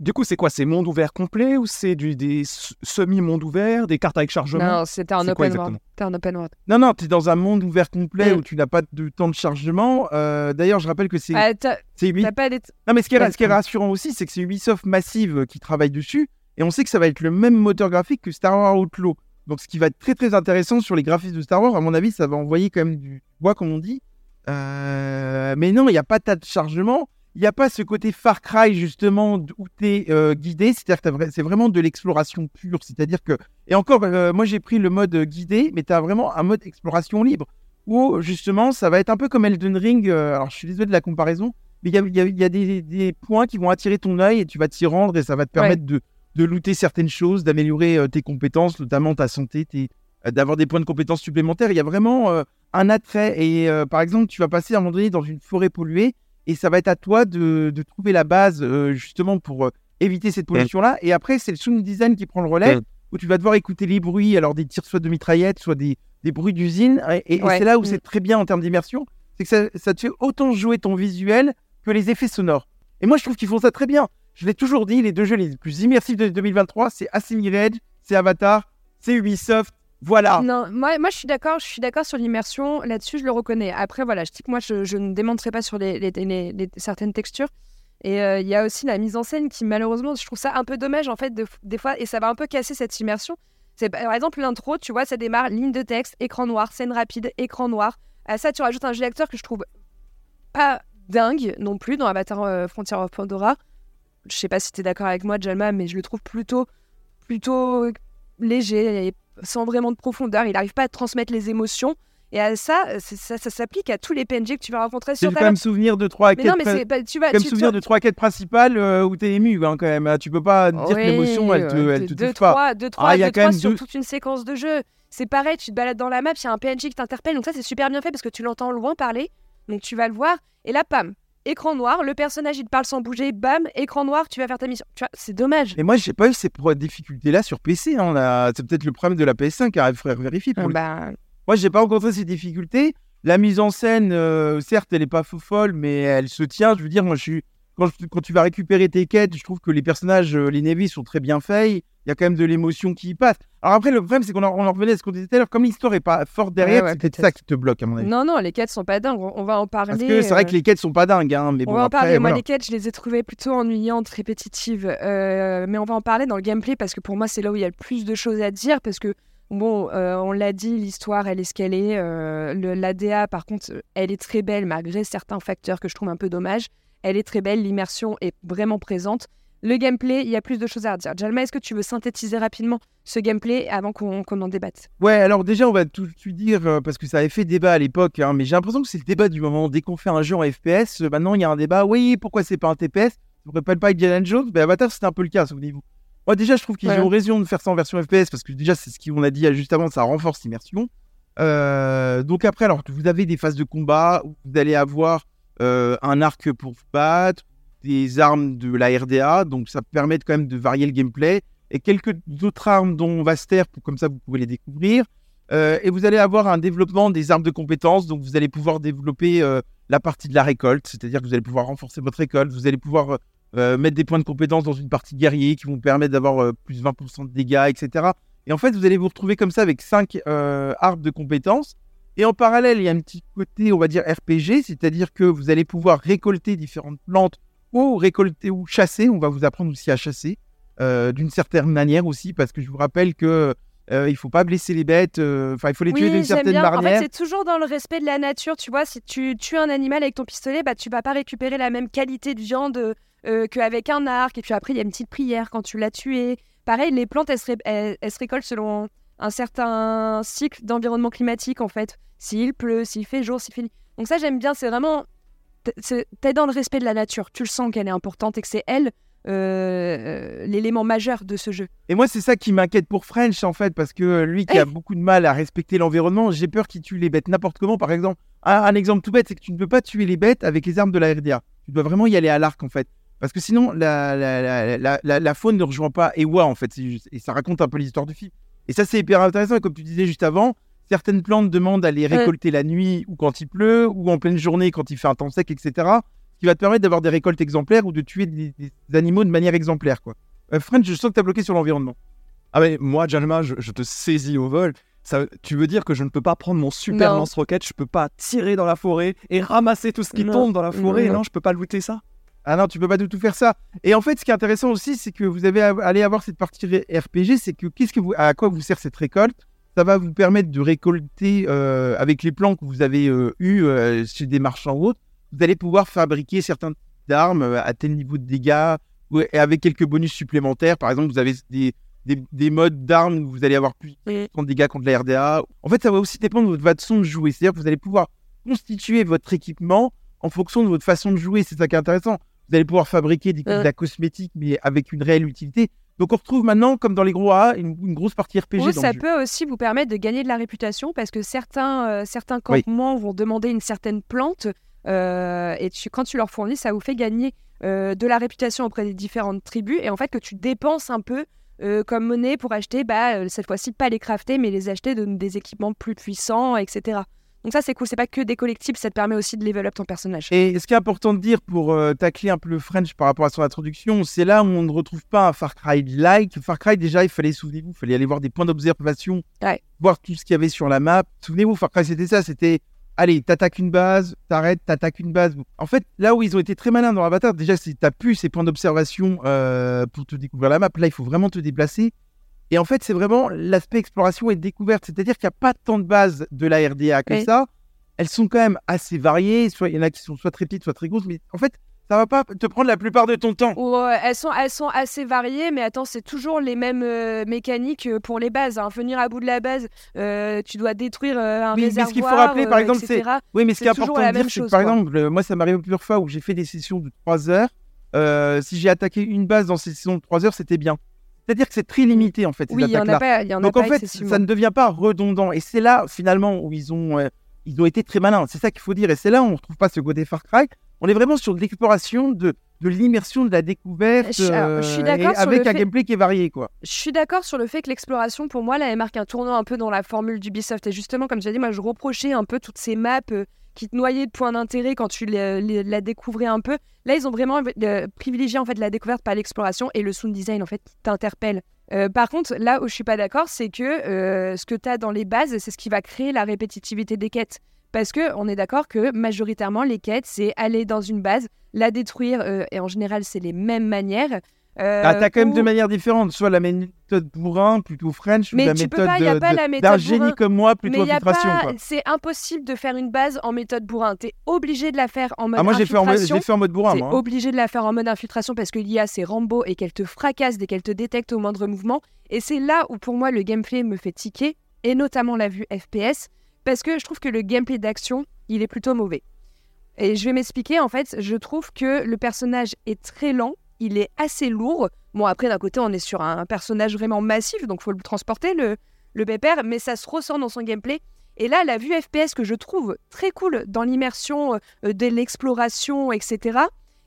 Du coup, c'est quoi? C'est monde ouvert complet ou c'est du des semi-monde ouvert, des cartes avec chargement? Non, c'était un quoi open world. exactement? C'était un open world. Non, non, tu es dans un monde ouvert complet Mm. où tu n'as pas de temps de chargement. Euh, D'ailleurs, je rappelle que c'est t'as c'est Ubi- t'as pas des... Non, mais ce qui est, Ouais, ce qui est c'est- rassurant aussi, c'est que c'est Ubisoft Massive qui travaille dessus. Et on sait que ça va être le même moteur graphique que Star Wars Outlaw. Donc, ce qui va être très très intéressant sur les graphismes de Star Wars, à mon avis, ça va envoyer quand même du bois, comme on dit. Euh, Mais non, il n'y a pas de tas de chargement. Il n'y a pas ce côté Far Cry, justement, où tu es guidé. C'est-à-dire que c'est vraiment de l'exploration pure. C'est-à-dire que. Et encore, euh, moi j'ai pris le mode euh, guidé, mais tu as vraiment un mode exploration libre. Où, justement, ça va être un peu comme Elden Ring. euh, alors, je suis désolé de la comparaison. Mais il y a, il y a- il y a des, des points qui vont attirer ton œil et tu vas t'y rendre et ça va te permettre de, de looter certaines choses, d'améliorer euh, tes compétences, notamment ta santé, tes- euh, d'avoir des points de compétences supplémentaires. Il y a vraiment euh, un attrait. Et euh, par exemple, tu vas passer à un moment donné dans une forêt polluée et ça va être à toi de, de trouver la base euh, justement pour euh, éviter cette pollution-là. Et après, c'est le sound design qui prend le relais où tu vas devoir écouter les bruits, alors des tirs soit de mitraillettes, soit des, des bruits d'usine. Et, et- et Ouais. c'est là où Mm. c'est très bien en termes d'immersion. C'est que ça, ça te fait autant jouer ton visuel que les effets sonores. Et moi, je trouve qu'ils font ça très bien. Je l'ai toujours dit, les deux jeux les plus immersifs de 2023, c'est Creed, c'est Avatar, c'est Ubisoft. Voilà. Non, moi, je suis d'accord, je suis d'accord sur l'immersion. Là-dessus, je le reconnais. Après, voilà, je dis que moi, je, ne démonterai pas sur les, les- certaines textures. Et euh, il y a aussi la mise en scène qui, malheureusement, je trouve ça un peu dommage, en fait, de- des fois, et ça va un peu casser cette immersion. C'est par exemple l'intro, tu vois, ça démarre ligne de texte, écran noir, scène rapide, écran noir. À ça, tu rajoutes un jeu d'acteur que je trouve pas dingue non plus dans Avatar euh, Frontier of Pandora. Je sais pas si tu es d'accord avec moi, Jalma, mais je le trouve plutôt, plutôt léger, et sans vraiment de profondeur. Il n'arrive pas à transmettre les émotions. Et à ça, c'est- ça, ça s'applique à tous les PNJ que tu vas rencontrer sur quand ta même map. souvenir de trois quêtes, tu vas, quand même tu- souvenir toi- de trois quêtes principales euh, où t'es ému hein, quand même. Tu peux pas dire que l'émotion, elle te, euh, elle te deux, touche pas. trois, deux, trois, Ah, il y a quand trois même sur deux- toute une séquence de jeu. C'est pareil, tu te balades dans la map, il y a un PNJ qui t'interpelle, donc ça c'est super bien fait parce que tu l'entends loin parler, donc tu vas le voir, et là, pam, écran noir, le personnage il te parle sans bouger, bam, écran noir, tu vas faire ta mission. Tu vois, c'est dommage. Mais moi, j'ai pas eu ces difficultés-là sur PC. hein. On a- C'est peut-être le problème de la PS5, car il faudrait vérifier. Pour Ah le bah, Moi, j'ai pas rencontré ces difficultés. La mise en scène, euh, certes, elle est pas fou folle, mais elle se tient. Je veux dire, moi, je suis quand, tu vas récupérer tes quêtes, je trouve que les personnages, euh, les Navy, sont très bien faits. Il y a quand même de l'émotion qui y passe. Alors après, le problème, c'est qu'on en, on en revenait à ce qu'on disait tout à l'heure. Comme l'histoire est pas forte derrière, Ouais, ouais, c'est peut-être ça qui te bloque, à mon avis. non, non, les quêtes sont pas dingues, on, on va en parler. Parce que c'est vrai euh, que les quêtes sont pas dingues, hein, mais On bon, va en après, parler. Moi, voilà. les quêtes, je les ai trouvées plutôt ennuyantes, répétitives. Euh, mais on va en parler dans le gameplay parce que pour moi, c'est là où il y a le plus de choses à dire. Parce que, bon, euh, on l'a dit, l'histoire, elle est ce qu'elle est. Euh, L'ADA, par contre, elle est très belle malgré certains facteurs que je trouve un peu dommages. Elle est très belle, l'immersion est vraiment présente. Le gameplay, il y a plus de choses à redire. Jalma, est-ce que tu veux synthétiser rapidement ce gameplay avant qu'on en débatte? Ouais, alors déjà, on va tout de suite dire, euh, parce que ça avait fait débat à l'époque, hein, mais j'ai l'impression que c'est le débat du moment. Dès qu'on fait un jeu en FPS, euh, maintenant, il y a un débat. Oui, pourquoi c'est pas un TPS Ça ne rappelle pas Indiana Jones? Mais Avatar, c'était un peu le cas, souvenez-vous. Moi, déjà, je trouve qu'ils Ouais. ont raison de faire ça en version FPS, parce que déjà, c'est ce qu'on a dit juste avant, ça renforce l'immersion. Euh, donc après, alors vous avez des phases de combat où vous allez avoir euh, un arc pour battre, des armes de la RDA, donc ça permet quand même de varier le gameplay, et quelques autres armes dont Vaster, pour, comme ça vous pouvez les découvrir. Euh, et vous allez avoir un développement des armes de compétences, donc vous allez pouvoir développer euh, la partie de la récolte, c'est-à-dire que vous allez pouvoir renforcer votre récolte, vous allez pouvoir euh, mettre des points de compétences dans une partie guerrier qui vont permettre d'avoir euh, plus 20% de dégâts, etc. Et en fait, vous allez vous retrouver comme ça avec 5 arbres de compétences. Et en parallèle, il y a un petit côté, on va dire, RPG, c'est-à-dire que vous allez pouvoir récolter différentes plantes ou récolter ou chasser. On va vous apprendre aussi à chasser euh, d'une certaine manière aussi, parce que je vous rappelle que euh, il faut pas blesser les bêtes. euh, Enfin, il faut les tuer d'une certaine bien. En fait, manière. c'est toujours dans le respect de la nature, tu vois. Si tu tues un animal avec ton pistolet, bah, tu vas pas récupérer la même qualité de viande euh, qu'avec un arc. Et puis après, il y a une petite prière quand tu l'as tué. Pareil, les plantes, elles se, ré- elles- elles se récoltent selon un certain cycle d'environnement climatique, en fait. S'il pleut, s'il fait jour, s'il fait nuit. Donc ça, j'aime bien. C'est vraiment... T'es dans le respect de la nature. Tu le sens qu'elle est importante et que c'est elle euh, l'élément majeur de ce jeu. Et moi, c'est ça qui m'inquiète pour French, en fait, parce que euh, lui qui a beaucoup de mal à respecter l'environnement, j'ai peur qu'il tue les bêtes n'importe comment. Par exemple, un, un exemple tout bête, c'est que tu ne peux pas tuer les bêtes avec les armes de la RDA. Tu dois vraiment y aller à l'arc, en fait. Parce que sinon, la, la, faune ne rejoint pas Ewa, en fait. Et ça raconte un peu l'histoire du film. Et ça, c'est hyper intéressant. Et comme tu disais juste avant, certaines plantes demandent à les récolter la nuit ou quand il pleut, ou en pleine journée quand il fait un temps sec, etc. Ce qui va te permettre d'avoir des récoltes exemplaires ou de tuer des, des animaux de manière exemplaire, quoi. Euh, French, je sens que tu as bloqué sur l'environnement. Ah mais moi, Jalma, je, je te saisis au vol. Ça, tu veux dire que je ne peux pas prendre mon super lance-roquette, je peux pas tirer dans la forêt et ramasser tout ce qui Non. tombe dans la forêt? Non. Non, je peux pas looter ça. Ah non, tu peux pas du tout faire ça. Et en fait, ce qui est intéressant aussi, c'est que vous avez allé avoir cette partie RPG, c'est que qu'est-ce que vous, à quoi vous sert cette récolte? Ça va vous permettre de récolter euh, avec les plans que vous avez euh, eu euh, chez des marchands ou autres. Vous allez pouvoir fabriquer certaines armes euh, à tel niveau de dégâts ou- et avec quelques bonus supplémentaires. Par exemple, vous avez des, des, des modes d'armes où vous allez avoir plus de dégâts contre la RDA. En fait, ça va aussi dépendre de votre façon de jouer. C'est-à-dire que vous allez pouvoir constituer votre équipement en fonction de votre façon de jouer. C'est ça qui est intéressant. Vous allez pouvoir fabriquer des de la cosmétique, mais avec une réelle utilité. Donc on retrouve maintenant, comme dans les gros A, une, une grosse partie RPG Ou ça le jeu. peut aussi vous permettre de gagner de la réputation parce que certains, euh, certains Oui. campements vont demander une certaine plante euh, et tu- quand tu leur fournis, ça vous fait gagner euh, de la réputation auprès des différentes tribus et en fait que tu dépenses un peu comme monnaie pour acheter, bah, cette fois-ci pas les crafter mais les acheter de des équipements plus puissants, etc. Donc ça c'est cool, c'est pas que des collectibles, ça te permet aussi de level up ton personnage. Et ce qui est important de dire pour euh, tacler un peu le French par rapport à son introduction, c'est là où on ne retrouve pas un Far Cry-like. Far Cry, déjà, il fallait, souvenez-vous, il fallait aller voir des points d'observation, Ouais. voir tout ce qu'il y avait sur la map. Souvenez-vous, Far Cry, c'était ça, c'était, allez, t'attaques une base, t'arrêtes, t'attaques une base. En fait, là où ils ont été très malins dans Avatar, déjà, c'est t'as plus ces points d'observation euh, pour te découvrir la map. Là, il faut vraiment te déplacer. Et en fait, c'est vraiment l'aspect exploration et découverte. C'est-à-dire qu'il n'y a pas tant de bases de la RDA que Oui. ça. Elles sont quand même assez variées. Soit il y en a qui sont soit très petites, soit très grosses. Mais en fait, ça va pas te prendre la plupart de ton temps. Elles, sont, elles sont assez variées, mais attends, c'est toujours les mêmes euh, mécaniques euh, pour les bases. hein. Venir à bout de la base, euh, tu dois détruire euh, un Oui, mais réservoir. ce qu'il faut rappeler, par exemple, etc. Oui, mais ce C'est qui est important de dire, c'est par quoi. exemple, moi, ça m'est arrivé plusieurs fois où j'ai fait des sessions de 3 heures. Si j'ai attaqué une base dans ces sessions de 3 heures, c'était bien. C'est-à-dire que c'est très limité, en fait, ces Oui, il y en a pas, y en a Donc pas en fait, ça ne devient pas redondant. Et c'est là, finalement, où ils ont, euh, ils ont été très malins. C'est ça qu'il faut dire. Et c'est là où on ne retrouve pas ce côté Far Cry. On est vraiment sur l'exploration, de, de l'immersion, de la découverte, Je- alors, je suis euh, et avec un fait- gameplay qui est varié, quoi. Je suis d'accord sur le fait que l'exploration, pour moi, là, elle marque un tournant un peu dans la formule d'Ubisoft. Et justement, comme tu as dit, moi, je reprochais un peu toutes ces maps euh, qui te noyaient de points d'intérêt quand tu la découvrais un peu. Là, ils ont vraiment euh, privilégié en fait la découverte par l'exploration et le sound design en fait qui t'interpelle. Euh, par contre, là où je suis pas d'accord, c'est que euh, ce que tu as dans les bases, c'est ce qui va créer la répétitivité des quêtes. Parce que on est d'accord que majoritairement les quêtes, c'est aller dans une base, la détruire, et en général c'est les mêmes manières. Euh, Ah, t'as quand même deux manières différentes, soit la méthode bourrin, plutôt French, Mais ou la méthode d'un génie comme moi, plutôt infiltration. pas, c'est impossible de faire une base en méthode bourrin. T'es obligé de la faire en mode Ah, moi j'ai fait, en mode- infiltration. j'ai fait en mode bourrin, T'es moi. hein. obligé de la faire en mode infiltration parce que l'IA c'est Rambo et qu'elle te fracasse dès qu'elle te détecte au moindre mouvement. Et c'est là où pour moi le gameplay me fait tiquer, et notamment la vue FPS, parce que je trouve que le gameplay d'action, il est plutôt mauvais. Et je vais m'expliquer, en fait, je trouve que le personnage est très lent, il est assez lourd. Bon, après, d'un côté, on est sur un personnage vraiment massif, donc faut le transporter, le, le pépère, mais ça se ressent dans son gameplay. Et là, la vue FPS que je trouve très cool dans l'immersion euh, de l'exploration, etc.,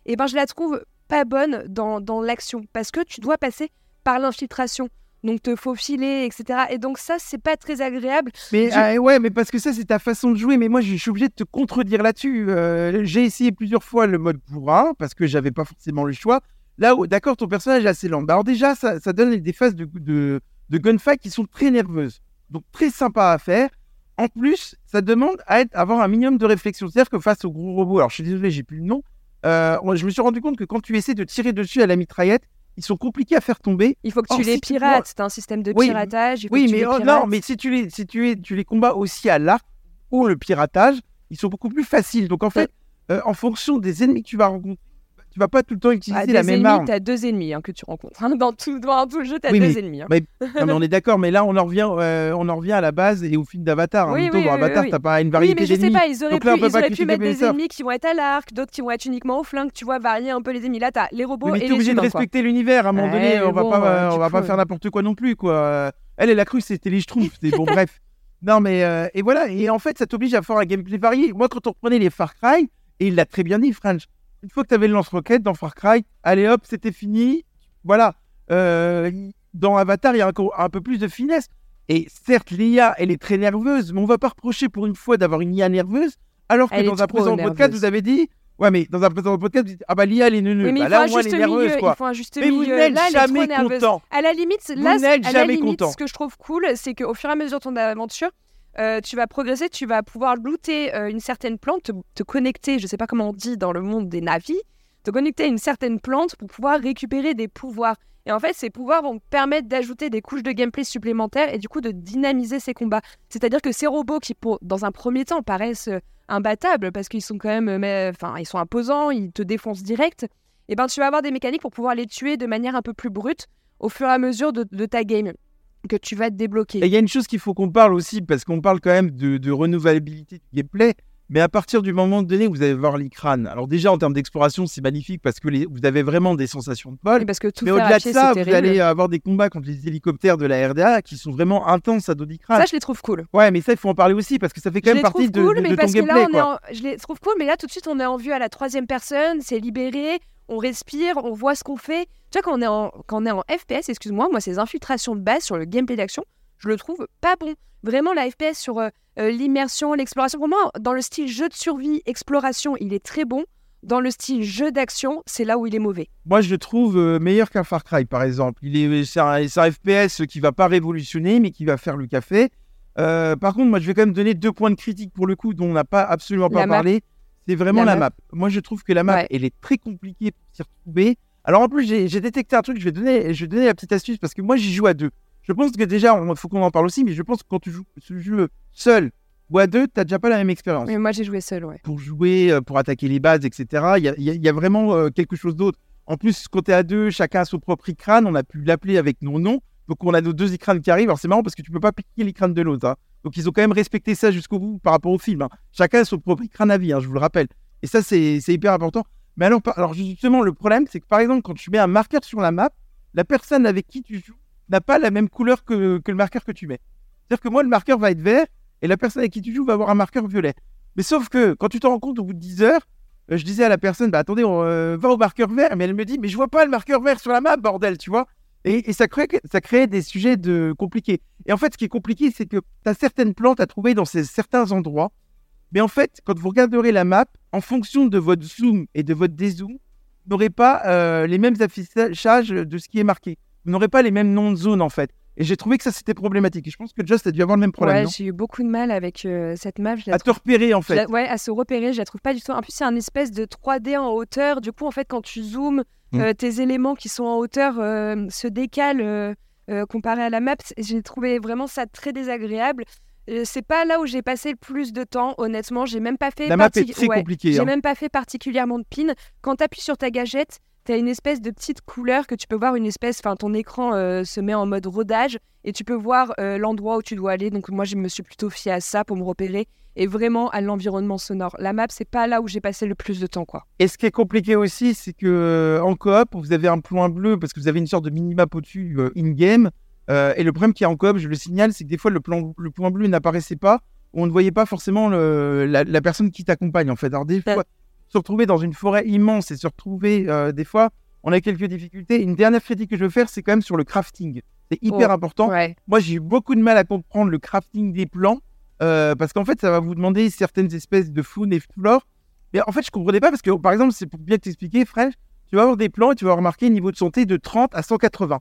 eh ben, je la trouve pas bonne dans, dans l'action parce que tu dois passer par l'infiltration. Donc te faufiler, etc. Et donc ça, c'est pas très agréable. Mais ah, ouais, mais parce que ça, c'est ta façon de jouer. Mais moi, je suis obligé de te contredire là-dessus. Euh, j'ai essayé plusieurs fois le mode bourrin parce que j'avais pas forcément le choix. Là, où- d'accord, ton personnage est assez lent. Bah, alors déjà, ça, ça donne des phases de, de, de gunfight qui sont très nerveuses. Donc très sympa à faire. En plus, ça demande à être, avoir un minimum de réflexion. C'est-à-dire que face au gros robot, alors je suis désolé, j'ai plus le nom. euh, je me suis rendu compte que quand tu essaies de tirer dessus à la mitraillette, ils sont compliqués à faire tomber. Il faut que tu les si tu pirates. C'est un système de Oui, piratage. il faut Oui, que tu mais les oh, non, mais si tu les, si tu les, tu les combats aussi à l'arc ou le piratage, ils sont beaucoup plus faciles. Donc en fait, euh, en fonction des ennemis que tu vas rencontrer, tu vas pas tout le temps utiliser Ah, la même ennemis, arme. t'as deux ennemis hein, que tu rencontres. hein. Dans, tout, dans tout le jeu, t'as Oui, deux mais- ennemis. hein. mais- Non, mais on est d'accord, mais là on en revient, euh, on en revient à la base et au film d'Avatar. En Oui, même temps, oui, dans oui, Avatar, oui. t'as pas une Oui, variété mais je sais d'ennemis. pas, ils auraient Donc pu, là, ils auraient pu mettre des ennemis qui vont être à l'arc, d'autres qui vont être uniquement au flingue, tu vois, varier un peu les ennemis. Là, t'as les robots Oui, mais et t'es les obligé de respecter l'univers. À un moment donné, on va pas, euh, on va pas faire n'importe quoi non plus, quoi. Elle, elle a cru que c'était les Schtroumpfs. Bon, bref. Non, mais euh, et voilà. Et en fait, ça t'oblige à faire un gameplay varié. Moi, quand on reprenait les Far Cry, et il l'a très bien dit, French. Une fois que tu avais le lance-roquette dans Far Cry, allez hop, c'était fini. Voilà. Euh, dans Avatar, il y a encore un peu plus de finesse. Et certes, l'IA, elle est très nerveuse, mais on va pas reprocher pour une fois d'avoir une IA nerveuse, alors que Elle dans un précédent podcast, vous avez dit. Ouais, mais dans un précédent podcast, vous dites Ah bah l'IA, elle est neuneu. Oui, mais Bah, il faut là, au moins, elle est nerveuse, milieu. quoi. Il faut un juste Mais vous milieu. n'êtes est trop jamais content. À la limite, Vous là, n'êtes à la limite, content. ce que je trouve cool, c'est qu'au fur et à mesure de ton aventure, euh, tu vas progresser, tu vas pouvoir looter euh, une certaine plante, te, te connecter, je sais pas comment on dit dans le monde des navis, te connecter à une certaine plante pour pouvoir récupérer des pouvoirs. Et en fait, ces pouvoirs vont permettre d'ajouter des couches de gameplay supplémentaires et du coup de dynamiser ces combats. C'est-à-dire que ces robots qui, pour, dans un premier temps, paraissent euh, imbattables parce qu'ils sont quand même, enfin, ils sont imposants, ils te défoncent direct. Et ben, tu vas avoir des mécaniques pour pouvoir les tuer de manière un peu plus brute au fur et à mesure de, de ta game que tu vas te débloquer. Et il y a une chose qu'il faut qu'on parle aussi, parce qu'on parle quand même de, de renouvelabilité du gameplay, mais à partir du moment donné où vous allez voir les crânes, alors déjà en termes d'exploration, c'est magnifique parce que les- vous avez vraiment des sensations de vol. Parce que tout Mais au-delà de ça, vous terrible. allez avoir des combats contre les hélicoptères de la RDA qui sont vraiment intenses à Dodicrane. Ça, je les trouve cool. Ouais, mais ça, il faut en parler aussi parce que ça fait quand je même partie de, de- mais de ton parce que gameplay. là, on est quoi. en... je les trouve cool, mais là, tout de suite, on est en vue à la troisième personne, c'est libéré, on respire, on voit ce qu'on fait. Tu vois, quand on est en, quand on est en FPS, excuse-moi, moi, ces infiltrations de base sur le gameplay d'action, je le trouve pas bon. Vraiment, la FPS sur euh, euh, l'immersion, l'exploration, pour moi, dans le style jeu de survie, exploration, il est très bon. Dans le style jeu d'action, c'est là où il est mauvais. Moi, je le trouve euh, meilleur qu'un Far Cry, par exemple. Il est, c'est un, FPS qui va pas révolutionner, mais qui va faire le café. Euh, par contre, moi, je vais quand même donner deux points de critique pour le coup, dont on n'a pas absolument pas La parlé. C'est vraiment La la, map. map. Moi, je trouve que la map, Ouais. elle est très compliquée pour s'y retrouver. Alors, en plus, j'ai détecté un truc. Je vais donner, je vais donner la petite astuce parce que moi, j'y joue à deux. Je pense que déjà, il faut qu'on en parle aussi, mais je pense que quand tu joues ce jeu seul ou à deux, t'as déjà pas la même expérience Mais moi, j'ai joué seul, ouais. pour jouer, euh, pour attaquer les bases, etc. Il y a, il y a- il y a vraiment euh, quelque chose d'autre. En plus, quand t'es à deux, chacun a son propre crâne. On a pu l'appeler avec nos noms. Donc, on a nos deux crânes qui arrivent. Alors, c'est marrant parce que tu peux pas piquer crânes de l'autre. hein. Donc, ils ont quand même respecté ça jusqu'au bout par rapport au film. hein. Chacun a son propre crâne à vie, hein, je vous le rappelle. Et ça, c'est hyper important. Mais alors, par- alors, justement, le problème, c'est que par exemple, quand tu mets un marqueur sur la map, la personne avec qui tu joues n'a pas la même couleur que, que le marqueur que tu mets. C'est-à-dire que moi, le marqueur va être vert et la personne avec qui tu joues va avoir un marqueur violet. Mais sauf que quand tu te rends compte au bout de 10 heures, euh, je disais à la personne, bah attendez, on euh, va au marqueur vert, mais elle me dit, mais je vois pas le marqueur vert sur la map, bordel, tu vois. Et, et ça, crée, ça crée des sujets de compliqués. Et en fait, ce qui est compliqué, c'est que tu as certaines plantes à trouver dans ces, certains endroits. Mais en fait, quand vous regarderez la map, en fonction de votre zoom et de votre dézoom, vous n'aurez pas euh, les mêmes affichages de ce qui est marqué. Vous n'aurez pas les mêmes noms de zones, en fait. Et j'ai trouvé que ça, c'était problématique. Et je pense que Just a dû avoir le même problème, ouais, j'ai eu beaucoup de mal avec euh, cette map. Je la À te repérer, en Je la- fait. ouais, à se repérer, je la trouve pas du tout. En plus, c'est un espèce de 3D en hauteur. Du coup, en fait, quand tu zoomes, Mm. euh, tes éléments qui sont en hauteur euh, se décalent euh, comparé à la map. J'ai trouvé vraiment ça très désagréable. C'est pas là où j'ai passé le plus de temps, honnêtement. J'ai même pas fait. La map est très ouais, compliquée. J'ai hein. même pas fait particulièrement de pin. Quand tu appuies sur ta gâchette, tu as une espèce de petite couleur que tu peux voir, une espèce, enfin ton écran euh, se met en mode rodage et tu peux voir euh, l'endroit où tu dois aller. Donc moi, je me suis plutôt fiée à ça pour me repérer et vraiment à l'environnement sonore. La map, c'est pas là où j'ai passé le plus de temps, quoi. Et ce qui est compliqué aussi, c'est que euh, en coop, vous avez un point bleu parce que vous avez une sorte de minimap au-dessus euh, in-game. Euh, et le problème qu'il y a en coop, je le signale, c'est que des fois le, plan, le point bleu n'apparaissait pas on ne voyait pas forcément le- la, la personne qui t'accompagne en fait. Alors des fois, se retrouver dans une forêt immense et se retrouver euh, des fois, on a quelques difficultés. Une dernière critique que je veux faire, c'est quand même sur le crafting. C'est hyper Oh, important. Ouais. Moi, j'ai eu beaucoup de mal à comprendre le crafting des plants euh, parce qu'en fait, ça va vous demander certaines espèces de faune et flore. Mais en fait, je comprenais pas parce que, par exemple, c'est pour bien t'expliquer, French, tu vas avoir des plants et tu vas remarquer un niveau de santé de 30 à 180.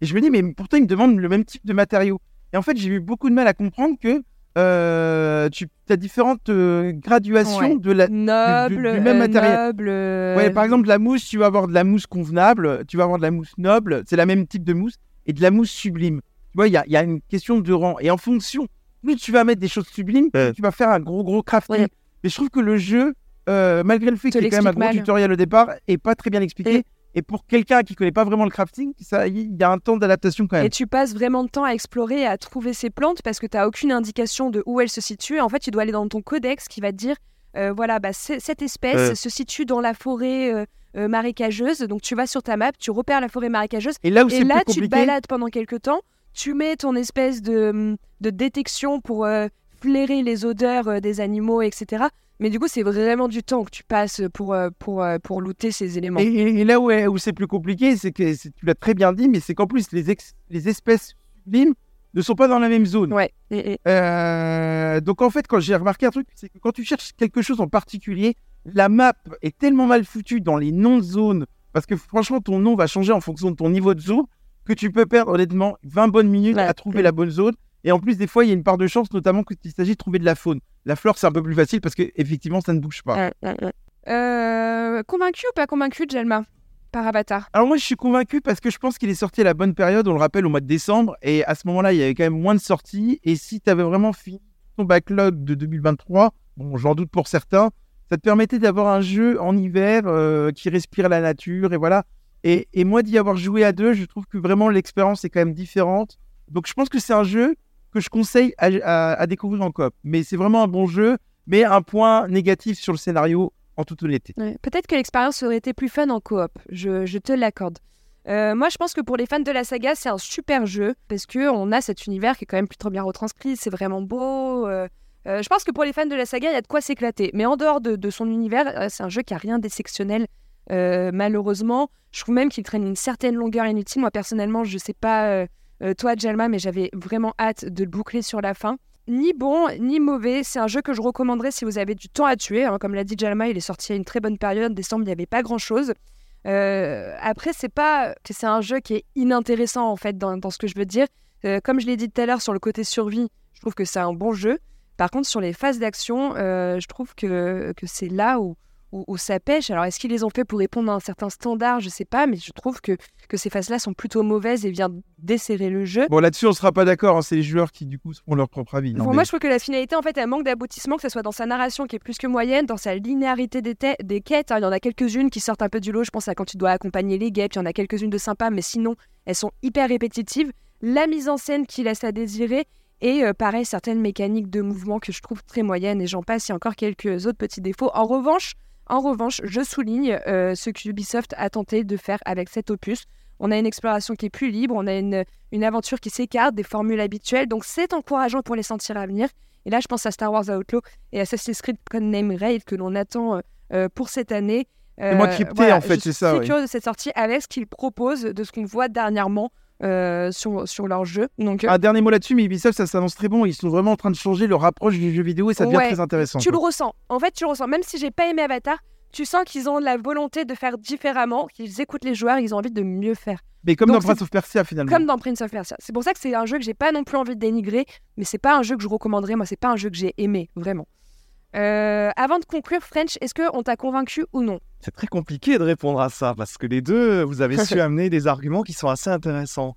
Et je me dis, mais pourtant, ils me demandent le même type de matériaux. Et en fait, j'ai eu beaucoup de mal à comprendre que euh, tu as différentes euh, graduations Ouais. de la. Noble, du même matériel. noble. Ouais, par exemple, la mousse, tu vas avoir de la mousse convenable, tu vas avoir de la mousse noble, c'est la même type de mousse, et de la mousse sublime. Tu vois, il y a, il y a une question de rang. Et en fonction, plus tu vas mettre des choses sublimes, plus tu vas faire un gros, gros crafting. Ouais. Mais je trouve que le jeu, euh, malgré le fait qu'il y ait quand même un gros mal. tutoriel au départ, est pas très bien expliqué. Et- Et pour quelqu'un qui connaît pas vraiment le crafting, ça, il y a un temps d'adaptation quand même. Et tu passes vraiment de temps à explorer et à trouver ces plantes parce que tu n'as aucune indication de où elles se situent. En fait, tu dois aller dans ton codex qui va te dire euh, voilà, bah, cette espèce se situe dans la forêt euh, euh, marécageuse. Donc, tu vas sur ta map, tu repères la forêt marécageuse. Et là où Et c'est là, plus tu te balades pendant quelques temps. Tu mets ton espèce de, de détection pour euh, flairer les odeurs euh, des animaux, etc. Mais du coup, c'est vraiment du temps que tu passes pour, euh, pour, pour looter ces éléments. Et, là où, où c'est plus compliqué, c'est que tu l'as très bien dit, mais c'est qu'en plus les, ex- les espèces sublimes ne sont pas dans la même zone. Ouais. Euh, donc en fait, quand j'ai remarqué un truc, c'est que quand tu cherches quelque chose en particulier, la map est tellement mal foutue dans les noms de zones, parce que franchement, ton nom va changer en fonction de ton niveau de zone, que tu peux perdre honnêtement 20 bonnes minutes Ouais. à trouver la bonne zone. Et en plus, des fois, il y a une part de chance, notamment quand il s'agit de trouver de la faune. La flore, c'est un peu plus facile parce que effectivement, ça ne bouge pas. Euh, convaincu ou pas convaincu, Jelma, par Avatar? Alors moi, je suis convaincu parce que je pense qu'il est sorti à la bonne période. On le rappelle au mois de décembre, et à ce moment-là, il y avait quand même moins de sorties. Et si tu avais vraiment fini ton backlog de 2023, bon, j'en doute pour certains, ça te permettait d'avoir un jeu en hiver euh, qui respire la nature, et voilà. Et, moi, d'y avoir joué à deux, je trouve que vraiment l'expérience est quand même différente. Donc je pense que c'est un jeu que je conseille à, découvrir en coop. Mais c'est vraiment un bon jeu, mais un point négatif sur le scénario en toute honnêteté. Peut-être que l'expérience aurait été plus fun en coop, je, te l'accorde. Euh, moi, je pense que pour les fans de la saga, c'est un super jeu parce que on a cet univers qui est quand même plutôt bien retranscrit, c'est vraiment beau. euh, euh, je pense que pour les fans de la saga, il y a de quoi s'éclater. Mais en dehors de, son univers, c'est un jeu qui a rien d'exceptionnel. Euh, malheureusement, je trouve même qu'il traîne une certaine longueur inutile. Moi, personnellement, je sais pas euh, euh, toi, Jalma, mais j'avais vraiment hâte de le boucler sur la fin. Ni bon, ni mauvais. C'est un jeu que je recommanderais si vous avez du temps à tuer. hein. Comme l'a dit Jalma, il est sorti à une très bonne période. Décembre, il n'y avait pas grand-chose. Après, c'est pas que c'est un jeu qui est inintéressant en fait dans, dans ce que je veux dire. Comme je l'ai dit tout à l'heure sur le côté survie, je trouve que c'est un bon jeu. Par contre, sur les phases d'action, je trouve que, que c'est là où, où, où ça pêche. Alors, est-ce qu'ils les ont fait pour répondre à un certain standard? Je sais pas, mais je trouve que, que ces phases-là sont plutôt mauvaises et viennent desserrer le jeu. Bon, là-dessus, on sera pas d'accord. hein. C'est les joueurs qui, du coup, font leur propre avis. Mais- moi, je trouve que la finalité, en fait, elle manque d'aboutissement, que ce soit dans sa narration qui est plus que moyenne, dans sa linéarité des, des quêtes. hein. Il y en a quelques-unes qui sortent un peu du lot. Je pense à quand tu dois accompagner les guêpes. Il y en a quelques-unes de sympas, mais sinon, elles sont hyper répétitives. La mise en scène qui laisse à désirer. Et euh, pareil, certaines mécaniques de mouvement que je trouve très moyennes. Et j'en passe, il y a encore quelques autres petits défauts. En revanche, en revanche, je souligne euh, ce que Ubisoft a tenté de faire avec cet opus. On a une exploration qui est plus libre, on a une, une aventure qui s'écarte des formules habituelles, donc c'est encourageant pour les sentir à venir. Et là, je pense à Star Wars Outlaw et Assassin's Creed Codename Raid que l'on attend euh, euh, pour cette année. Euh, C'est moins crypté, en fait, c'est ça, oui. curieux de cette sortie avec ce qu'ils proposent, de ce qu'on voit dernièrement euh, sur, sur leur jeu. Donc, euh, Un dernier mot là-dessus, mais Ubisoft, ça s'annonce très bon. Ils sont vraiment en train de changer leur approche du jeu vidéo et ça devient Ouais, très intéressant. tu le ressens. En fait, tu le ressens. Même si j'ai pas aimé Avatar, tu sens qu'ils ont la volonté de faire différemment, qu'ils écoutent les joueurs, ils ont envie de mieux faire. Mais comme Donc dans Prince of Persia, finalement. Comme dans Prince of Persia. C'est pour ça que c'est un jeu que j'ai pas non plus envie de dénigrer, mais c'est pas un jeu que je recommanderais. Moi, c'est pas un jeu que j'ai aimé, vraiment. Euh, avant de conclure, French, est-ce qu'on t'a convaincu ou non? C'est très compliqué de répondre à ça parce que les deux, vous avez su amener des arguments qui sont assez intéressants.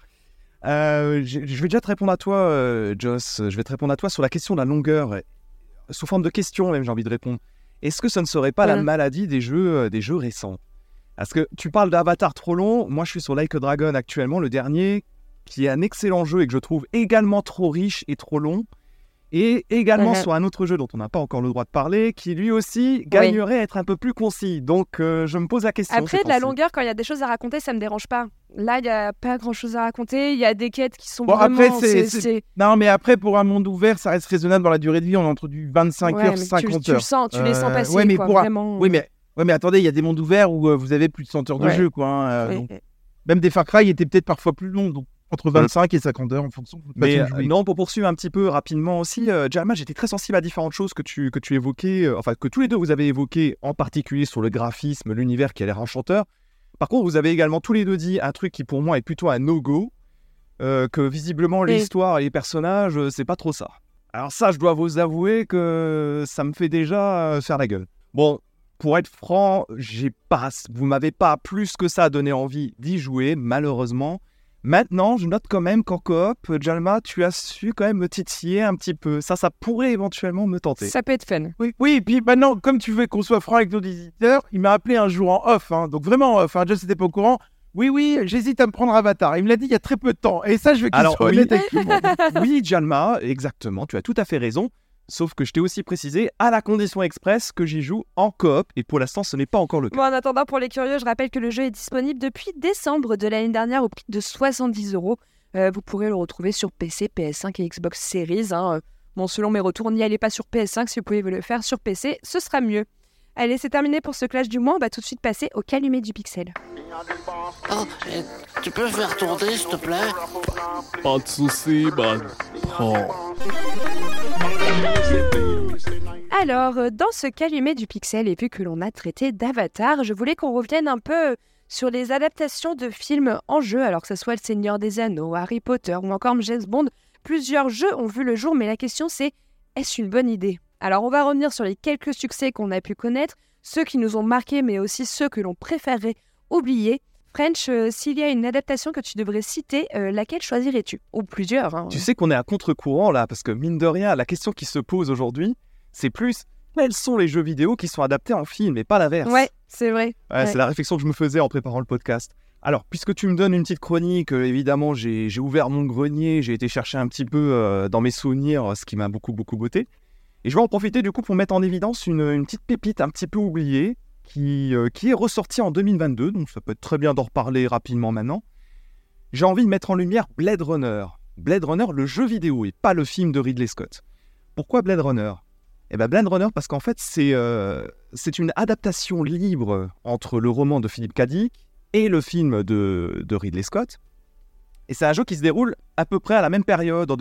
Euh, je vais déjà te répondre à toi, euh, Joss. Je vais te répondre à toi sur la question de la longueur, sous forme de question même, j'ai envie de répondre. Est-ce que ce ne serait pas la maladie des jeux, euh, des jeux récents? Parce que tu parles d'Avatar trop long. Moi, je suis sur Like a Dragon actuellement, le dernier, qui est un excellent jeu et que je trouve également trop riche et trop long. Et également sur un autre jeu dont on n'a pas encore le droit de parler, qui lui aussi gagnerait à être un peu plus concis. Donc euh, je me pose la question. Après, de la longueur, quand il y a des choses à raconter, ça me dérange pas. Là, il y a pas grand chose à raconter. Il y a des quêtes qui sont Bon, vraiment. après, c'est- c'est- c'est- c'est- Non, mais après, pour un monde ouvert, ça reste raisonnable dans la durée de vie. On est entre du 25 Ouais, heures, mais tu- 50 tu, le heures. sens, tu les sens Euh, passer. ouais, mais quoi, pour vraiment. Oui, mais, ouais, mais attendez, il y a des mondes ouverts où euh, vous avez plus de 100 heures de jeu. Quoi, hein, donc, même des Far Cry étaient peut-être parfois plus longs. Donc, entre 25 et 50 heures en fonction de votre Mais euh, non, pour poursuivre un petit peu rapidement aussi, euh, Jalma, j'étais très sensible à différentes choses que tu, que tu évoquais, euh, enfin que tous les deux vous avez évoqué, en particulier sur le graphisme, l'univers qui a l'air enchanteur. Par contre, vous avez également tous les deux dit un truc qui pour moi est plutôt un no-go, euh, que visiblement Et- l'histoire et les personnages, euh, c'est pas trop ça. Alors ça, je dois vous avouer que ça me fait déjà euh, faire la gueule. Bon, pour être franc, j'ai pas, vous m'avez pas plus que ça donné envie d'y jouer, malheureusement. Maintenant, je note quand même qu'en coop, Jalma, tu as su quand même me titiller un petit peu. Ça, ça pourrait éventuellement me tenter. Ça peut être fun. Oui, oui, et puis maintenant, comme tu veux qu'on soit franc avec nos éditeurs, il m'a appelé un jour en off, hein, donc vraiment en off, hein, Just n'était pas au courant. Oui, oui, j'hésite à me prendre Avatar. Il me l'a dit il y a très peu de temps. Et ça, je veux qu'il Alors, soit oui. honnête avec tout le monde. oui, Jalma, exactement, tu as tout à fait raison. Sauf que je t'ai aussi précisé, à la condition express, que j'y joue en coop. Et pour l'instant, ce n'est pas encore le cas. En attendant, pour les curieux, je rappelle que le jeu est disponible depuis décembre de l'année dernière au prix de 70 euros. Euh, vous pourrez le retrouver sur PC, PS5 et Xbox Series. hein. Euh, Bon, selon mes retours, n'y allez pas sur PS5. Si vous pouvez le faire sur PC, ce sera mieux. Allez, c'est terminé pour ce clash du mois. On va tout de suite passer au calumet du pixel. Oh, eh, tu peux faire tourner, s'il te plaît? Pas de soucis, man. Prends. Alors, euh, dans ce calumet du pixel, et vu que l'on a traité d'Avatar, je voulais qu'on revienne un peu sur les adaptations de films en jeu, alors que ce soit Le Seigneur des Anneaux, Harry Potter ou encore James Bond. Plusieurs jeux ont vu le jour, mais la question c'est est-ce une bonne idée? Alors, on va revenir sur les quelques succès qu'on a pu connaître, ceux qui nous ont marqués, mais aussi ceux que l'on préférerait oublier. French, euh, s'il y a une adaptation que tu devrais citer, euh, laquelle choisirais-tu? Ou plusieurs. hein. Tu sais qu'on est à contre-courant là, parce que mine de rien, la question qui se pose aujourd'hui, c'est plus quels sont les jeux vidéo qui sont adaptés en film et pas l'inverse? Ouais, c'est vrai. Ouais, Ouais. C'est la réflexion que je me faisais en préparant le podcast. Alors, puisque tu me donnes une petite chronique, euh, évidemment, j'ai ouvert mon grenier, j'ai été chercher un petit peu dans mes souvenirs, ce qui m'a beaucoup, beaucoup botté. Et je vais en profiter du coup pour mettre en évidence une, petite pépite un petit peu oubliée qui, euh, qui est ressortie en 2022, donc ça peut être très bien d'en reparler rapidement maintenant. J'ai envie de mettre en lumière Blade Runner. Blade Runner, le jeu vidéo et pas le film de Ridley Scott. Pourquoi Blade Runner? Eh bien, Blade Runner, parce qu'en fait, c'est euh, une adaptation libre entre le roman de Philippe. Dick et le film de, de Ridley Scott. Et c'est un jeu qui se déroule à peu près à la même période,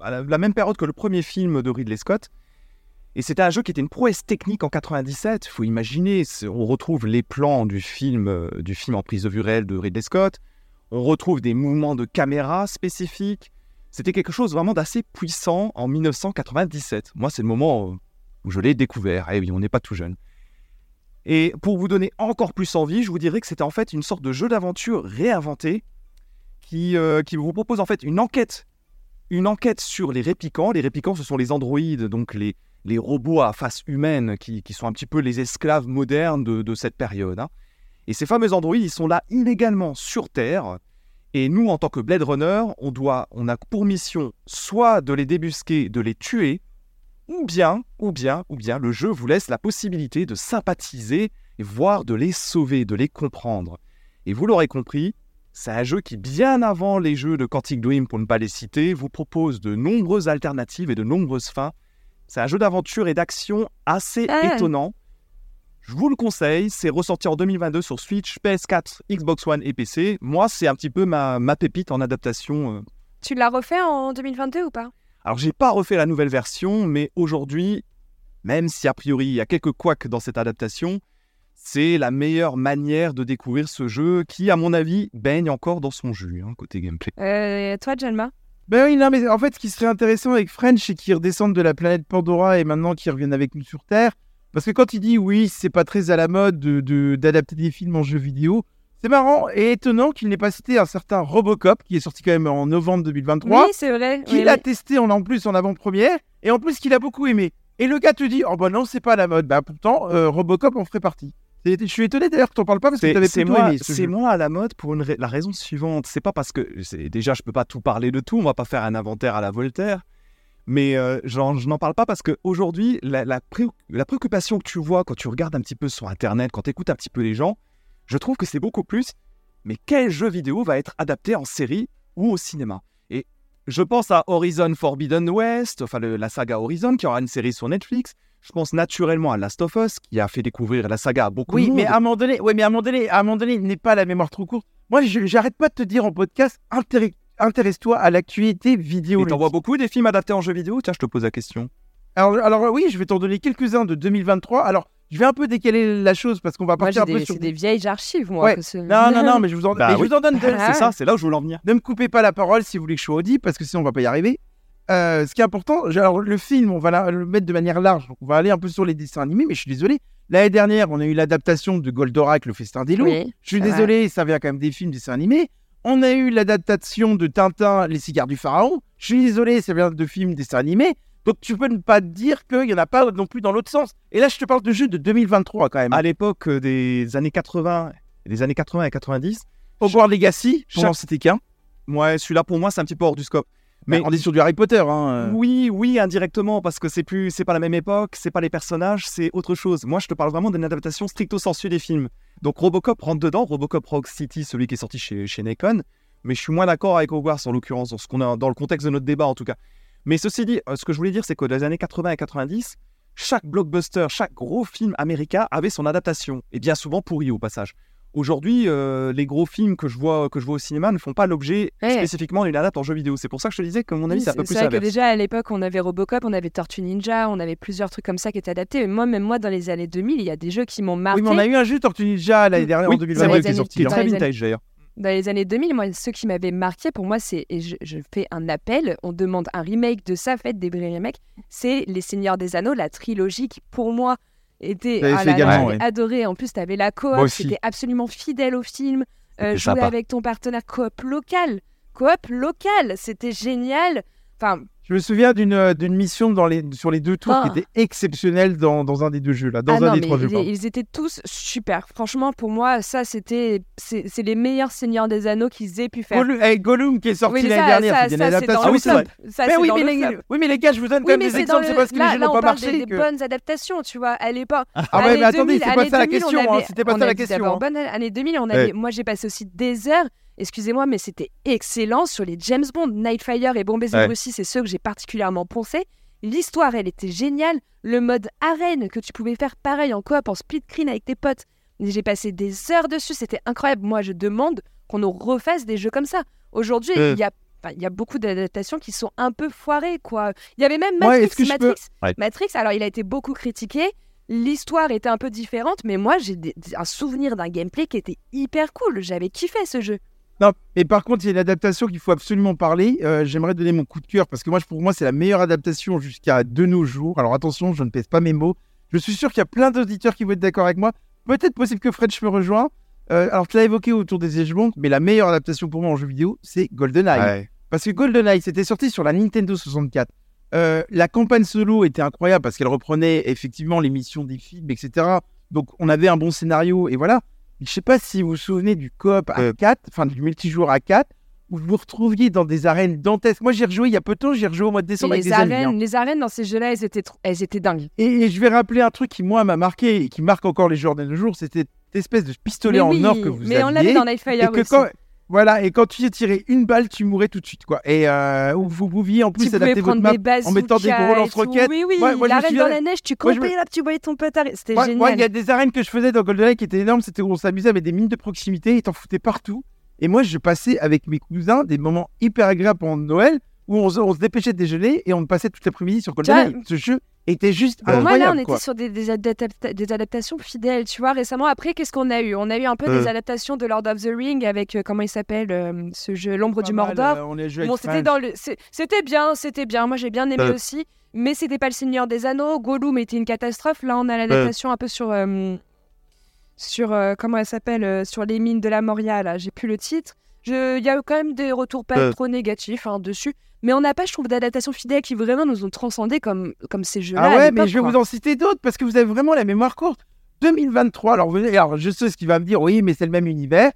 à la même période que le premier film de Ridley Scott. Et c'était un jeu qui était une prouesse technique en 97. Il faut imaginer, on retrouve les plans du film, euh, du film en prise de vue réelle de Ridley Scott. On retrouve des mouvements de caméra spécifiques. C'était quelque chose vraiment d'assez puissant en 1997. Moi, c'est le moment euh, où je l'ai découvert. Eh oui, on n'est pas tout jeune. Et pour vous donner encore plus envie, je vous dirais que c'était en fait une sorte de jeu d'aventure réinventé qui, euh, qui vous propose en fait une enquête, une enquête sur les réplicants. Les réplicants, ce sont les androïdes, donc les, les robots à face humaine qui, qui sont un petit peu les esclaves modernes de, de cette période. hein. Et ces fameux androïdes, ils sont là illégalement sur Terre. Et nous, en tant que Blade Runner, on, doit, on a pour mission soit de les débusquer, de les tuer, ou bien, ou bien, ou bien, le jeu vous laisse la possibilité de sympathiser, et voire de les sauver, de les comprendre. Et vous l'aurez compris, c'est un jeu qui, bien avant les jeux de Quantic Dream, pour ne pas les citer, vous propose de nombreuses alternatives et de nombreuses fins. C'est un jeu d'aventure et d'action assez Ah. étonnant. Je vous le conseille, c'est ressorti en 2022 sur Switch, PS4, Xbox One et PC. Moi, c'est un petit peu ma, ma pépite en adaptation. euh. Tu l'as refait en 2022 ou pas? Alors, j'ai pas refait la nouvelle version, mais aujourd'hui, même si a priori il y a quelques couacs dans cette adaptation, c'est la meilleure manière de découvrir ce jeu qui, à mon avis, baigne encore dans son jus, hein, côté gameplay. euh, Toi, Jalma Ben oui, non, mais en fait, ce qui serait intéressant avec French, c'est qu'ils redescendent de la planète Pandora et maintenant qu'ils reviennent avec nous sur Terre. Parce que quand il dit oui, c'est pas très à la mode de- de- d'adapter des films en jeux vidéo, c'est marrant et étonnant qu'il n'ait pas cité un certain Robocop qui est sorti quand même en novembre 2023, Oui, c'est vrai. qu'il oui, a oui. testé en, en plus en avant-première et en plus qu'il a beaucoup aimé. Et le gars te dit oh bah non, c'est pas à la mode. Bah pourtant, euh, Robocop en ferait partie. Je suis étonné d'ailleurs que t'en parles pas parce que C'est t'avais c'est plutôt moi, aimé. ce c'est jeu. moi à la mode pour une ra- la raison suivante. C'est pas parce que déjà je peux pas tout parler de tout, on va pas faire un inventaire à la Voltaire, Mais euh, je n'en parle pas parce qu'aujourd'hui, la, la, pré- la préoccupation que tu vois quand tu regardes un petit peu sur Internet, quand tu écoutes un petit peu les gens, je trouve que c'est beaucoup plus, mais quel jeu vidéo va être adapté en série ou au cinéma? Et je pense à Horizon Forbidden West, enfin le- la saga Horizon, qui aura une série sur Netflix. Je pense naturellement à Last of Us, qui a fait découvrir la saga à beaucoup de Oui, monde. mais à un moment donné, ouais, mais à un moment donné, à un moment donné, il n'est pas la mémoire trop courte. Moi, je- j'arrête pas de te dire en podcast, intéresse- intéresse-toi à l'actualité vidéo. Et t'en vois beaucoup des films adaptés en jeux vidéo? Tiens, je te pose la question. Alors, alors oui, je vais t'en donner quelques-uns de 2023. Alors, je vais un peu décaler la chose parce qu'on va Moi, partir j'ai un peu des, sur. c'est des vieilles archives, moi. Ouais. que ce- Non, non, non, mais je vous en, Bah mais je oui. vous en donne. deux. Ah. C'est ça, c'est là où je voulais en venir. Ne me coupez pas la parole si vous voulez que je sois audible parce que sinon on va pas y arriver. Euh, ce qui est important, alors le film, on va la- le mettre de manière large, donc on va aller un peu sur les dessins animés, mais je suis désolé. L'année dernière, on a eu l'adaptation de Goldorak, le festin des loups. Oui, Je suis vrai. désolé, ça vient quand même des films, dessins animés. On a eu l'adaptation de Tintin, Les cigares du pharaon. Je suis désolé, ça vient de films, dessins animés. Donc tu peux ne pas dire qu'il n'y en a pas non plus dans l'autre sens. Et là, je te parle de jeux de 2023 quand même. À l'époque euh, des années 80, des années 80 et 90, Hogwarts Legacy, chaque- pendant c'était qu'un. ouais, celui-là pour moi c'est un petit peu hors du scope. Mais Mais on est sur du Harry Potter. Hein. euh. oui, oui, indirectement parce que c'est plus, c'est pas la même époque, c'est pas les personnages, c'est autre chose. Moi, je te parle vraiment d'une adaptation stricto sensu des films. Donc Robocop rentre dedans, Robocop Rock City, celui qui est sorti chez chez Nikon. Mais je suis moins d'accord avec Hogwarts en l'occurrence, dans ce qu'on a dans le contexte de notre débat en tout cas. Mais ceci dit, euh, ce que je voulais dire, c'est que dans les années 80 et 90, chaque blockbuster, chaque gros film américain avait son adaptation, et bien souvent pourri au passage. Aujourd'hui, euh, les gros films que je vois que je vois au cinéma ne font pas l'objet Ouais. spécifiquement d'une adaptation en jeu vidéo. C'est pour ça que je te disais que mon avis, Oui, c'est un peu plus vrai que déjà à l'époque, on avait Robocop, on avait Tortue Ninja, on avait plusieurs trucs comme ça qui étaient adaptés. Et moi, même moi, dans les années 2000, il y a des jeux qui m'ont marqué. Oui, mais on a eu un jeu Tortue Ninja l'année dernière Oui, en c'est 2022 vrai, qui est sorti. Hein. Très vintage d'ailleurs. Dans les années 2000, moi, ceux qui m'avaient marqué, pour moi, c'est, et je, je fais un appel, on demande un remake de ça, faites des vrais remakes, c'est Les Seigneurs des Anneaux, la trilogie qui, pour moi, était... Ah là également, ouais. adoré. En plus, tu avais la coop, c'était absolument fidèle au film. Euh, jouer sympa. avec ton partenaire coop local. Coop local, c'était génial. Enfin, Je me souviens d'une euh, d'une mission dans les, sur les deux tours Ah. qui était exceptionnelle dans, dans un des deux jeux, là, dans Ah un non, des trois jeux. ils, étaient tous super. Franchement, pour moi, ça, c'était. C'est c'est les meilleurs Seigneurs des Anneaux qu'ils aient pu faire. Gollum, eh, Gollum qui est sorti Oui, l'année ça, dernière, ça, c'est une adaptation. Ah oui, c'est vrai. top. Ça, mais c'est oui, mais le les, top. oui, mais les gars, je vous donne quand Oui, même des exemples, c'est parce que les là, n'ont on pas marché. des, des bonnes adaptations, tu vois. À l'époque, Ah ouais, Année mais attendez, 2000, c'est pas ça la 2000, on question, hein, c'était pas ça la question. hein. bonne année 2000, on avait, moi j'ai passé aussi des heures, excusez-moi, mais c'était excellent sur les James Bond, Nightfire et Bombay Ouais. Russie, c'est ceux que j'ai particulièrement poncé. L'histoire, elle était géniale. Le mode arène que tu pouvais faire pareil en coop, en split screen avec tes potes. J'ai passé des heures dessus, c'était incroyable. Moi, je demande qu'on nous refasse des jeux comme ça. Aujourd'hui, Euh. il y a Enfin, il y a beaucoup d'adaptations qui sont un peu foirées, quoi. Il y avait même Ouais, Matrix. peux- Matrix, Ouais. Matrix, alors il a été beaucoup critiqué. L'histoire était un peu différente, mais moi j'ai un souvenir d'un gameplay qui était hyper cool. J'avais kiffé ce jeu. Non, mais par contre, il y a une adaptation qu'il faut absolument parler. Euh, J'aimerais donner mon coup de cœur parce que moi, je- pour moi, c'est la meilleure adaptation jusqu'à de nos jours. Alors attention, je ne pèse pas mes mots. Je suis sûr qu'il y a plein d'auditeurs qui vont être d'accord avec moi. Peut-être possible que Fred me rejoint. Euh, alors, tu l'as évoqué autour des échelons, mais la meilleure adaptation pour moi en jeu vidéo, c'est GoldenEye. Ouais. Parce que GoldenEye, c'était sorti sur la Nintendo 64. Euh, la campagne solo était incroyable parce qu'elle reprenait effectivement les missions des films, etc. Donc on avait un bon scénario et voilà. Mais Je sais pas si vous vous souvenez du coop à Euh. 4, enfin du multijoueur à 4, où vous vous retrouviez dans des arènes dantesques. Moi j'ai rejoué il y a peu de temps, j'ai rejoué au mois de décembre Mais avec les des amis. arènes, hein. les arènes dans ces jeux-là, elles étaient, trop- elles étaient dingues. Et, et je vais rappeler un truc qui moi m'a marqué et qui marque encore les joueurs de nos jours, c'était cette espèce de pistolet mais en oui, or que vous mais aviez. on l'avait dans Nightfire aussi. quand voilà et quand tu y tirais une balle, tu mourais tout de suite quoi. Et euh, vous pouviez en plus tu adapter votre map en mettant des gros lance-roquettes. Oui, oui, Ouais, moi, l'arène dans la neige, tu campais me- là, tu voyais ton pote arrêter. C'était Ouais, génial. ouais, il y a des arènes que je faisais dans GoldenEye qui étaient énormes, c'était où on s'amusait avec des mines de proximité, et t'en foutais partout. Et moi, je passais avec mes cousins des moments hyper agréables pendant Noël où on, se- on se dépêchait de déjeuner et on passait toute l'après-midi sur GoldenEye. Ce jeu était juste Pour moi, incroyable. là, on était sur des, des, adapta- des adaptations fidèles, tu vois. Récemment, après, qu'est-ce qu'on a eu? On a eu un peu Euh. des adaptations de Lord of the Ring avec, euh, comment il s'appelle, euh, ce jeu, L'ombre du mal, Mordor. euh, on les jouait Bon, avec c'était dans le, c'était bien, c'était bien. Moi, j'ai bien aimé Euh. aussi, mais c'était pas le Seigneur des Anneaux. Gollum était une catastrophe. Là, on a l'adaptation un peu sur, euh, sur euh, comment elle s'appelle, euh, sur les mines de la Moria. Là, j'ai plus le titre. Il y a quand même des retours pas Euh. trop négatifs hein, dessus, mais on n'a pas, je trouve, d'adaptation fidèle qui vraiment nous ont transcendés comme comme ces jeux-là. Ah ouais, mais je vais vous en citer d'autres parce que vous avez vraiment la mémoire courte. 2023, alors, vous, alors je sais ce qu'il va me dire, oui, mais c'est le même univers.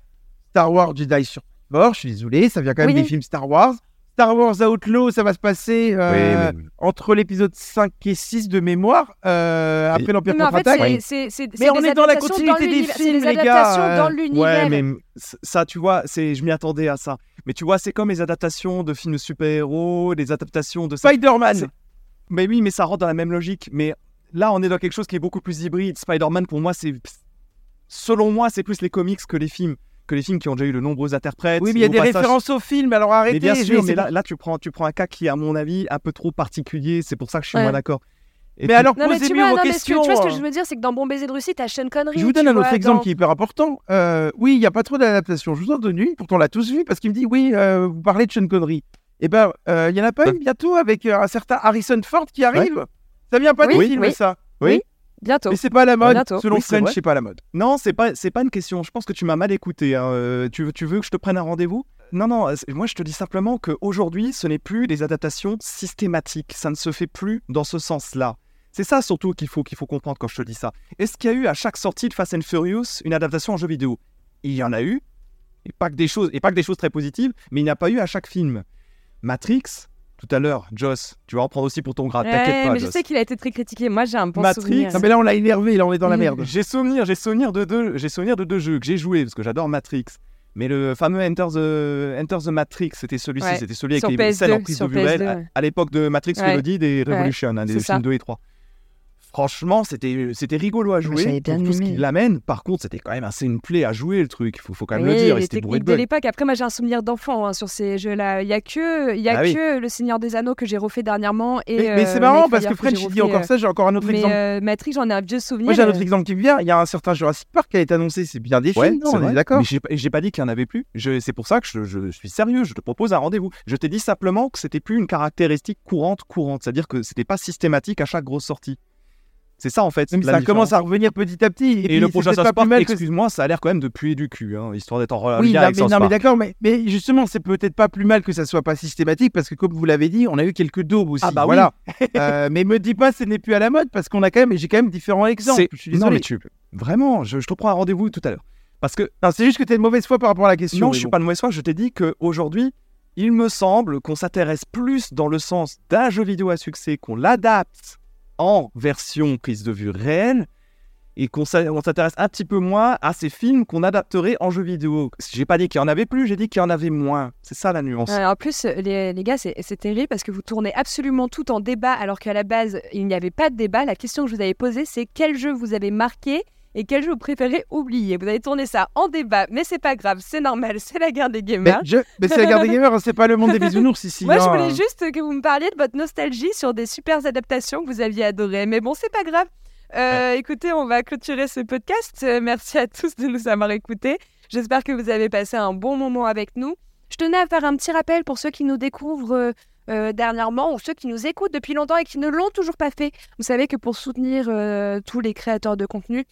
Star Wars Jedi Survivor, je suis désolé, ça vient quand même Oui. des films Star Wars. Star Wars Outlaw, ça va se passer euh, entre l'épisode 5 et 6 de mémoire, euh, après l'Empire Mais en fait, contre-attaque. c'est- c'est- c'est- Mais on est dans la continuité des films, des les gars, adaptations euh, dans Ouais, l'univers. mais c- ça, tu vois, c'est, je m'y attendais à ça. Mais tu vois, c'est comme les adaptations de films de super-héros, les adaptations de. Spider-Man. Mais oui, mais ça rentre dans la même logique. Mais là, on est dans quelque chose qui est beaucoup plus hybride. Spider-Man, pour moi, c'est. Selon moi, c'est plus les comics que les films. Que les films qui ont déjà eu de nombreux interprètes. Oui, mais il y a des passage- références au film, alors arrêtez. Mais bien je- sûr, mais là, là tu, prends, tu prends un cas qui est, à mon avis, un peu trop particulier. C'est pour ça que je suis Ouais. moins d'accord. Et Mais puis- alors, Non, mais tu vois, vos non, mais questions. tu vois ce que euh. je veux dire, c'est que dans Bon baiser de Russie, t'as Sean Connery. Je vous donne un autre exemple dans- qui est hyper important. Euh, oui, il n'y a pas trop d'adaptation. Je vous en donne une, pourtant on l'a tous vu, parce qu'il me dit oui, euh, vous parlez de Sean Connery. Eh ben, euh, il y en a pas une bientôt avec euh, un certain Harrison Ford qui arrive. Ça vient pas Oui, du film, oui. ça? Bientôt. Mais c'est pas à la mode. Bientôt. Selon Oui, c'est French, vrai. c'est pas à la mode. Non, c'est pas, c'est pas une question. Je pense que tu m'as mal écouté. hein. Euh, Tu, veux, tu veux que je te prenne un rendez-vous? Non, non. euh, Moi, je te dis simplement qu'aujourd'hui, ce n'est plus des adaptations systématiques. Ça ne se fait plus dans ce sens-là. C'est ça surtout qu'il faut, qu'il faut comprendre quand je te dis ça. Est-ce qu'il y a eu à chaque sortie de Fast and Furious une adaptation en jeu vidéo? Il y en a eu. Et pas que des choses, et pas que des choses très positives, mais il n'y a pas eu à chaque film. Matrix, tout à l'heure, Joss, tu vas en prendre aussi pour ton grade. Ouais, T'inquiète pas, mais je sais qu'il a été très critiqué. Moi, j'ai un bon Matrix, souvenir. Non, mais là, on l'a énervé, là, on est dans la Mm. merde. J'ai souvenir, j'ai souvenir de deux, j'ai souvenir de deux jeux que j'ai joués parce que j'adore Matrix. Mais le fameux Enter the, Enter the Matrix, c'était celui-ci, Ouais. c'était celui avec Sur les PS2, scènes en prise sur de vue réelle PS2, à, l'époque de Matrix Ouais. Reloaded et Revolution, hein, des films 2 et 3. Franchement, c'était c'était rigolo à jouer. j'avais bien pour tout ce qui l'amène. Par contre, c'était quand même assez une plaie à jouer le truc. Il faut, faut quand même Oui, le dire. les de techniques de bugs. l'époque. Après, moi, j'ai un souvenir d'enfant hein, sur ces jeux-là. Il y a que, il y a Ah oui. que le Seigneur des Anneaux que j'ai refait dernièrement. Et, Mais, mais euh, c'est marrant Knight parce que French, dit encore ça. J'ai encore un autre Mais exemple. euh, Matrix, j'en ai un vieux souvenir. Moi, j'ai un autre euh, exemple qui me vient. Il y a un certain Jurassic Park qui a été annoncé. C'est bien des Ouais, films, non On est d'accord Mais j'ai pas dit qu'il n'y en avait plus. Je- C'est pour ça que je, je suis sérieux. Je te propose un rendez-vous. Je t'ai dit simplement que c'était plus une caractéristique courante, courante. C'est-à-dire que c'était pas systématique à chaque grosse sortie. C'est ça en fait. Ça différence. commence à revenir petit à petit. Et, Et, puis, le prochain South pas Park, excuse-moi, ça a l'air quand même de puer du cul, hein, histoire d'être en relation Oui, avec mais, non, mais d'accord, mais, mais justement, c'est peut-être pas plus mal que ça soit pas systématique parce que, comme vous l'avez dit, on a eu quelques daubes aussi. Ah bah oui. voilà. Euh, mais me dis pas, ce n'est plus à la mode parce qu'on a quand même, j'ai quand même différents exemples. Je suis Non mais tu, vraiment, je, je te prends un rendez-vous tout à l'heure. Parce que c'est juste que tu es de mauvaise foi par rapport à la question. non, je suis bon. pas de mauvaise foi. Je t'ai dit que aujourd'hui, il me semble qu'on s'intéresse plus dans le sens d'un jeu vidéo à succès, qu'on l'adapte en version prise de vue réelle. Et qu'on s'intéresse un petit peu moins à ces films qu'on adapterait en jeu vidéo. J'ai pas dit qu'il y en avait plus, j'ai dit qu'il y en avait moins. C'est ça la nuance. Euh, en plus, les, les gars, c'est terrible parce que vous tournez absolument tout en débat alors qu'à la base, il n'y avait pas de débat. La question que je vous avais posée, c'est quel jeu vous avez marqué et quel jeu vous préférez oublier? Vous avez tourné ça en débat, mais c'est pas grave, c'est normal, c'est la guerre des Mais, gamers. je... mais c'est la garde des gamers, hein, c'est pas le monde des bisounours ici. Moi, je voulais juste que vous me parliez de votre nostalgie sur des super adaptations que vous aviez adorées. Mais bon, c'est pas grave. Euh, Écoutez, on va clôturer ce podcast. Euh, merci à tous de nous avoir écoutés. J'espère que vous avez passé un bon moment avec nous. Je tenais à faire un petit rappel pour ceux qui nous découvrent euh, euh, dernièrement ou ceux qui nous écoutent depuis longtemps et qui ne l'ont toujours pas fait. Vous savez que pour soutenir euh, tous les créateurs de contenu,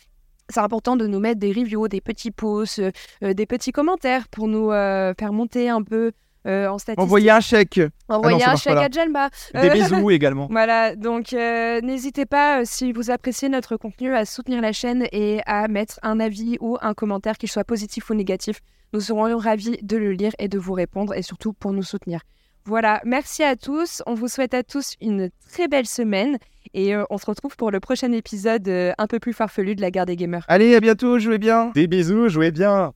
c'est important de nous mettre des reviews, des petits posts, euh, euh, des petits commentaires pour nous euh, faire monter un peu euh, en statistiques. Envoyer un chèque. Envoyer ça un marche pas chèque à Jelma. Des bisous également. Voilà, donc n'hésitez pas, si vous appréciez notre contenu, à soutenir la chaîne et à mettre un avis ou un commentaire, qu'il soit positif ou négatif. Nous serons ravis de le lire et de vous répondre, et surtout pour nous soutenir. Voilà, merci à tous. On vous souhaite à tous une très belle semaine. Et euh, on se retrouve pour le prochain épisode euh, un peu plus farfelu de la guerre des gamers. Allez, à bientôt, jouez bien. Des bisous, jouez bien.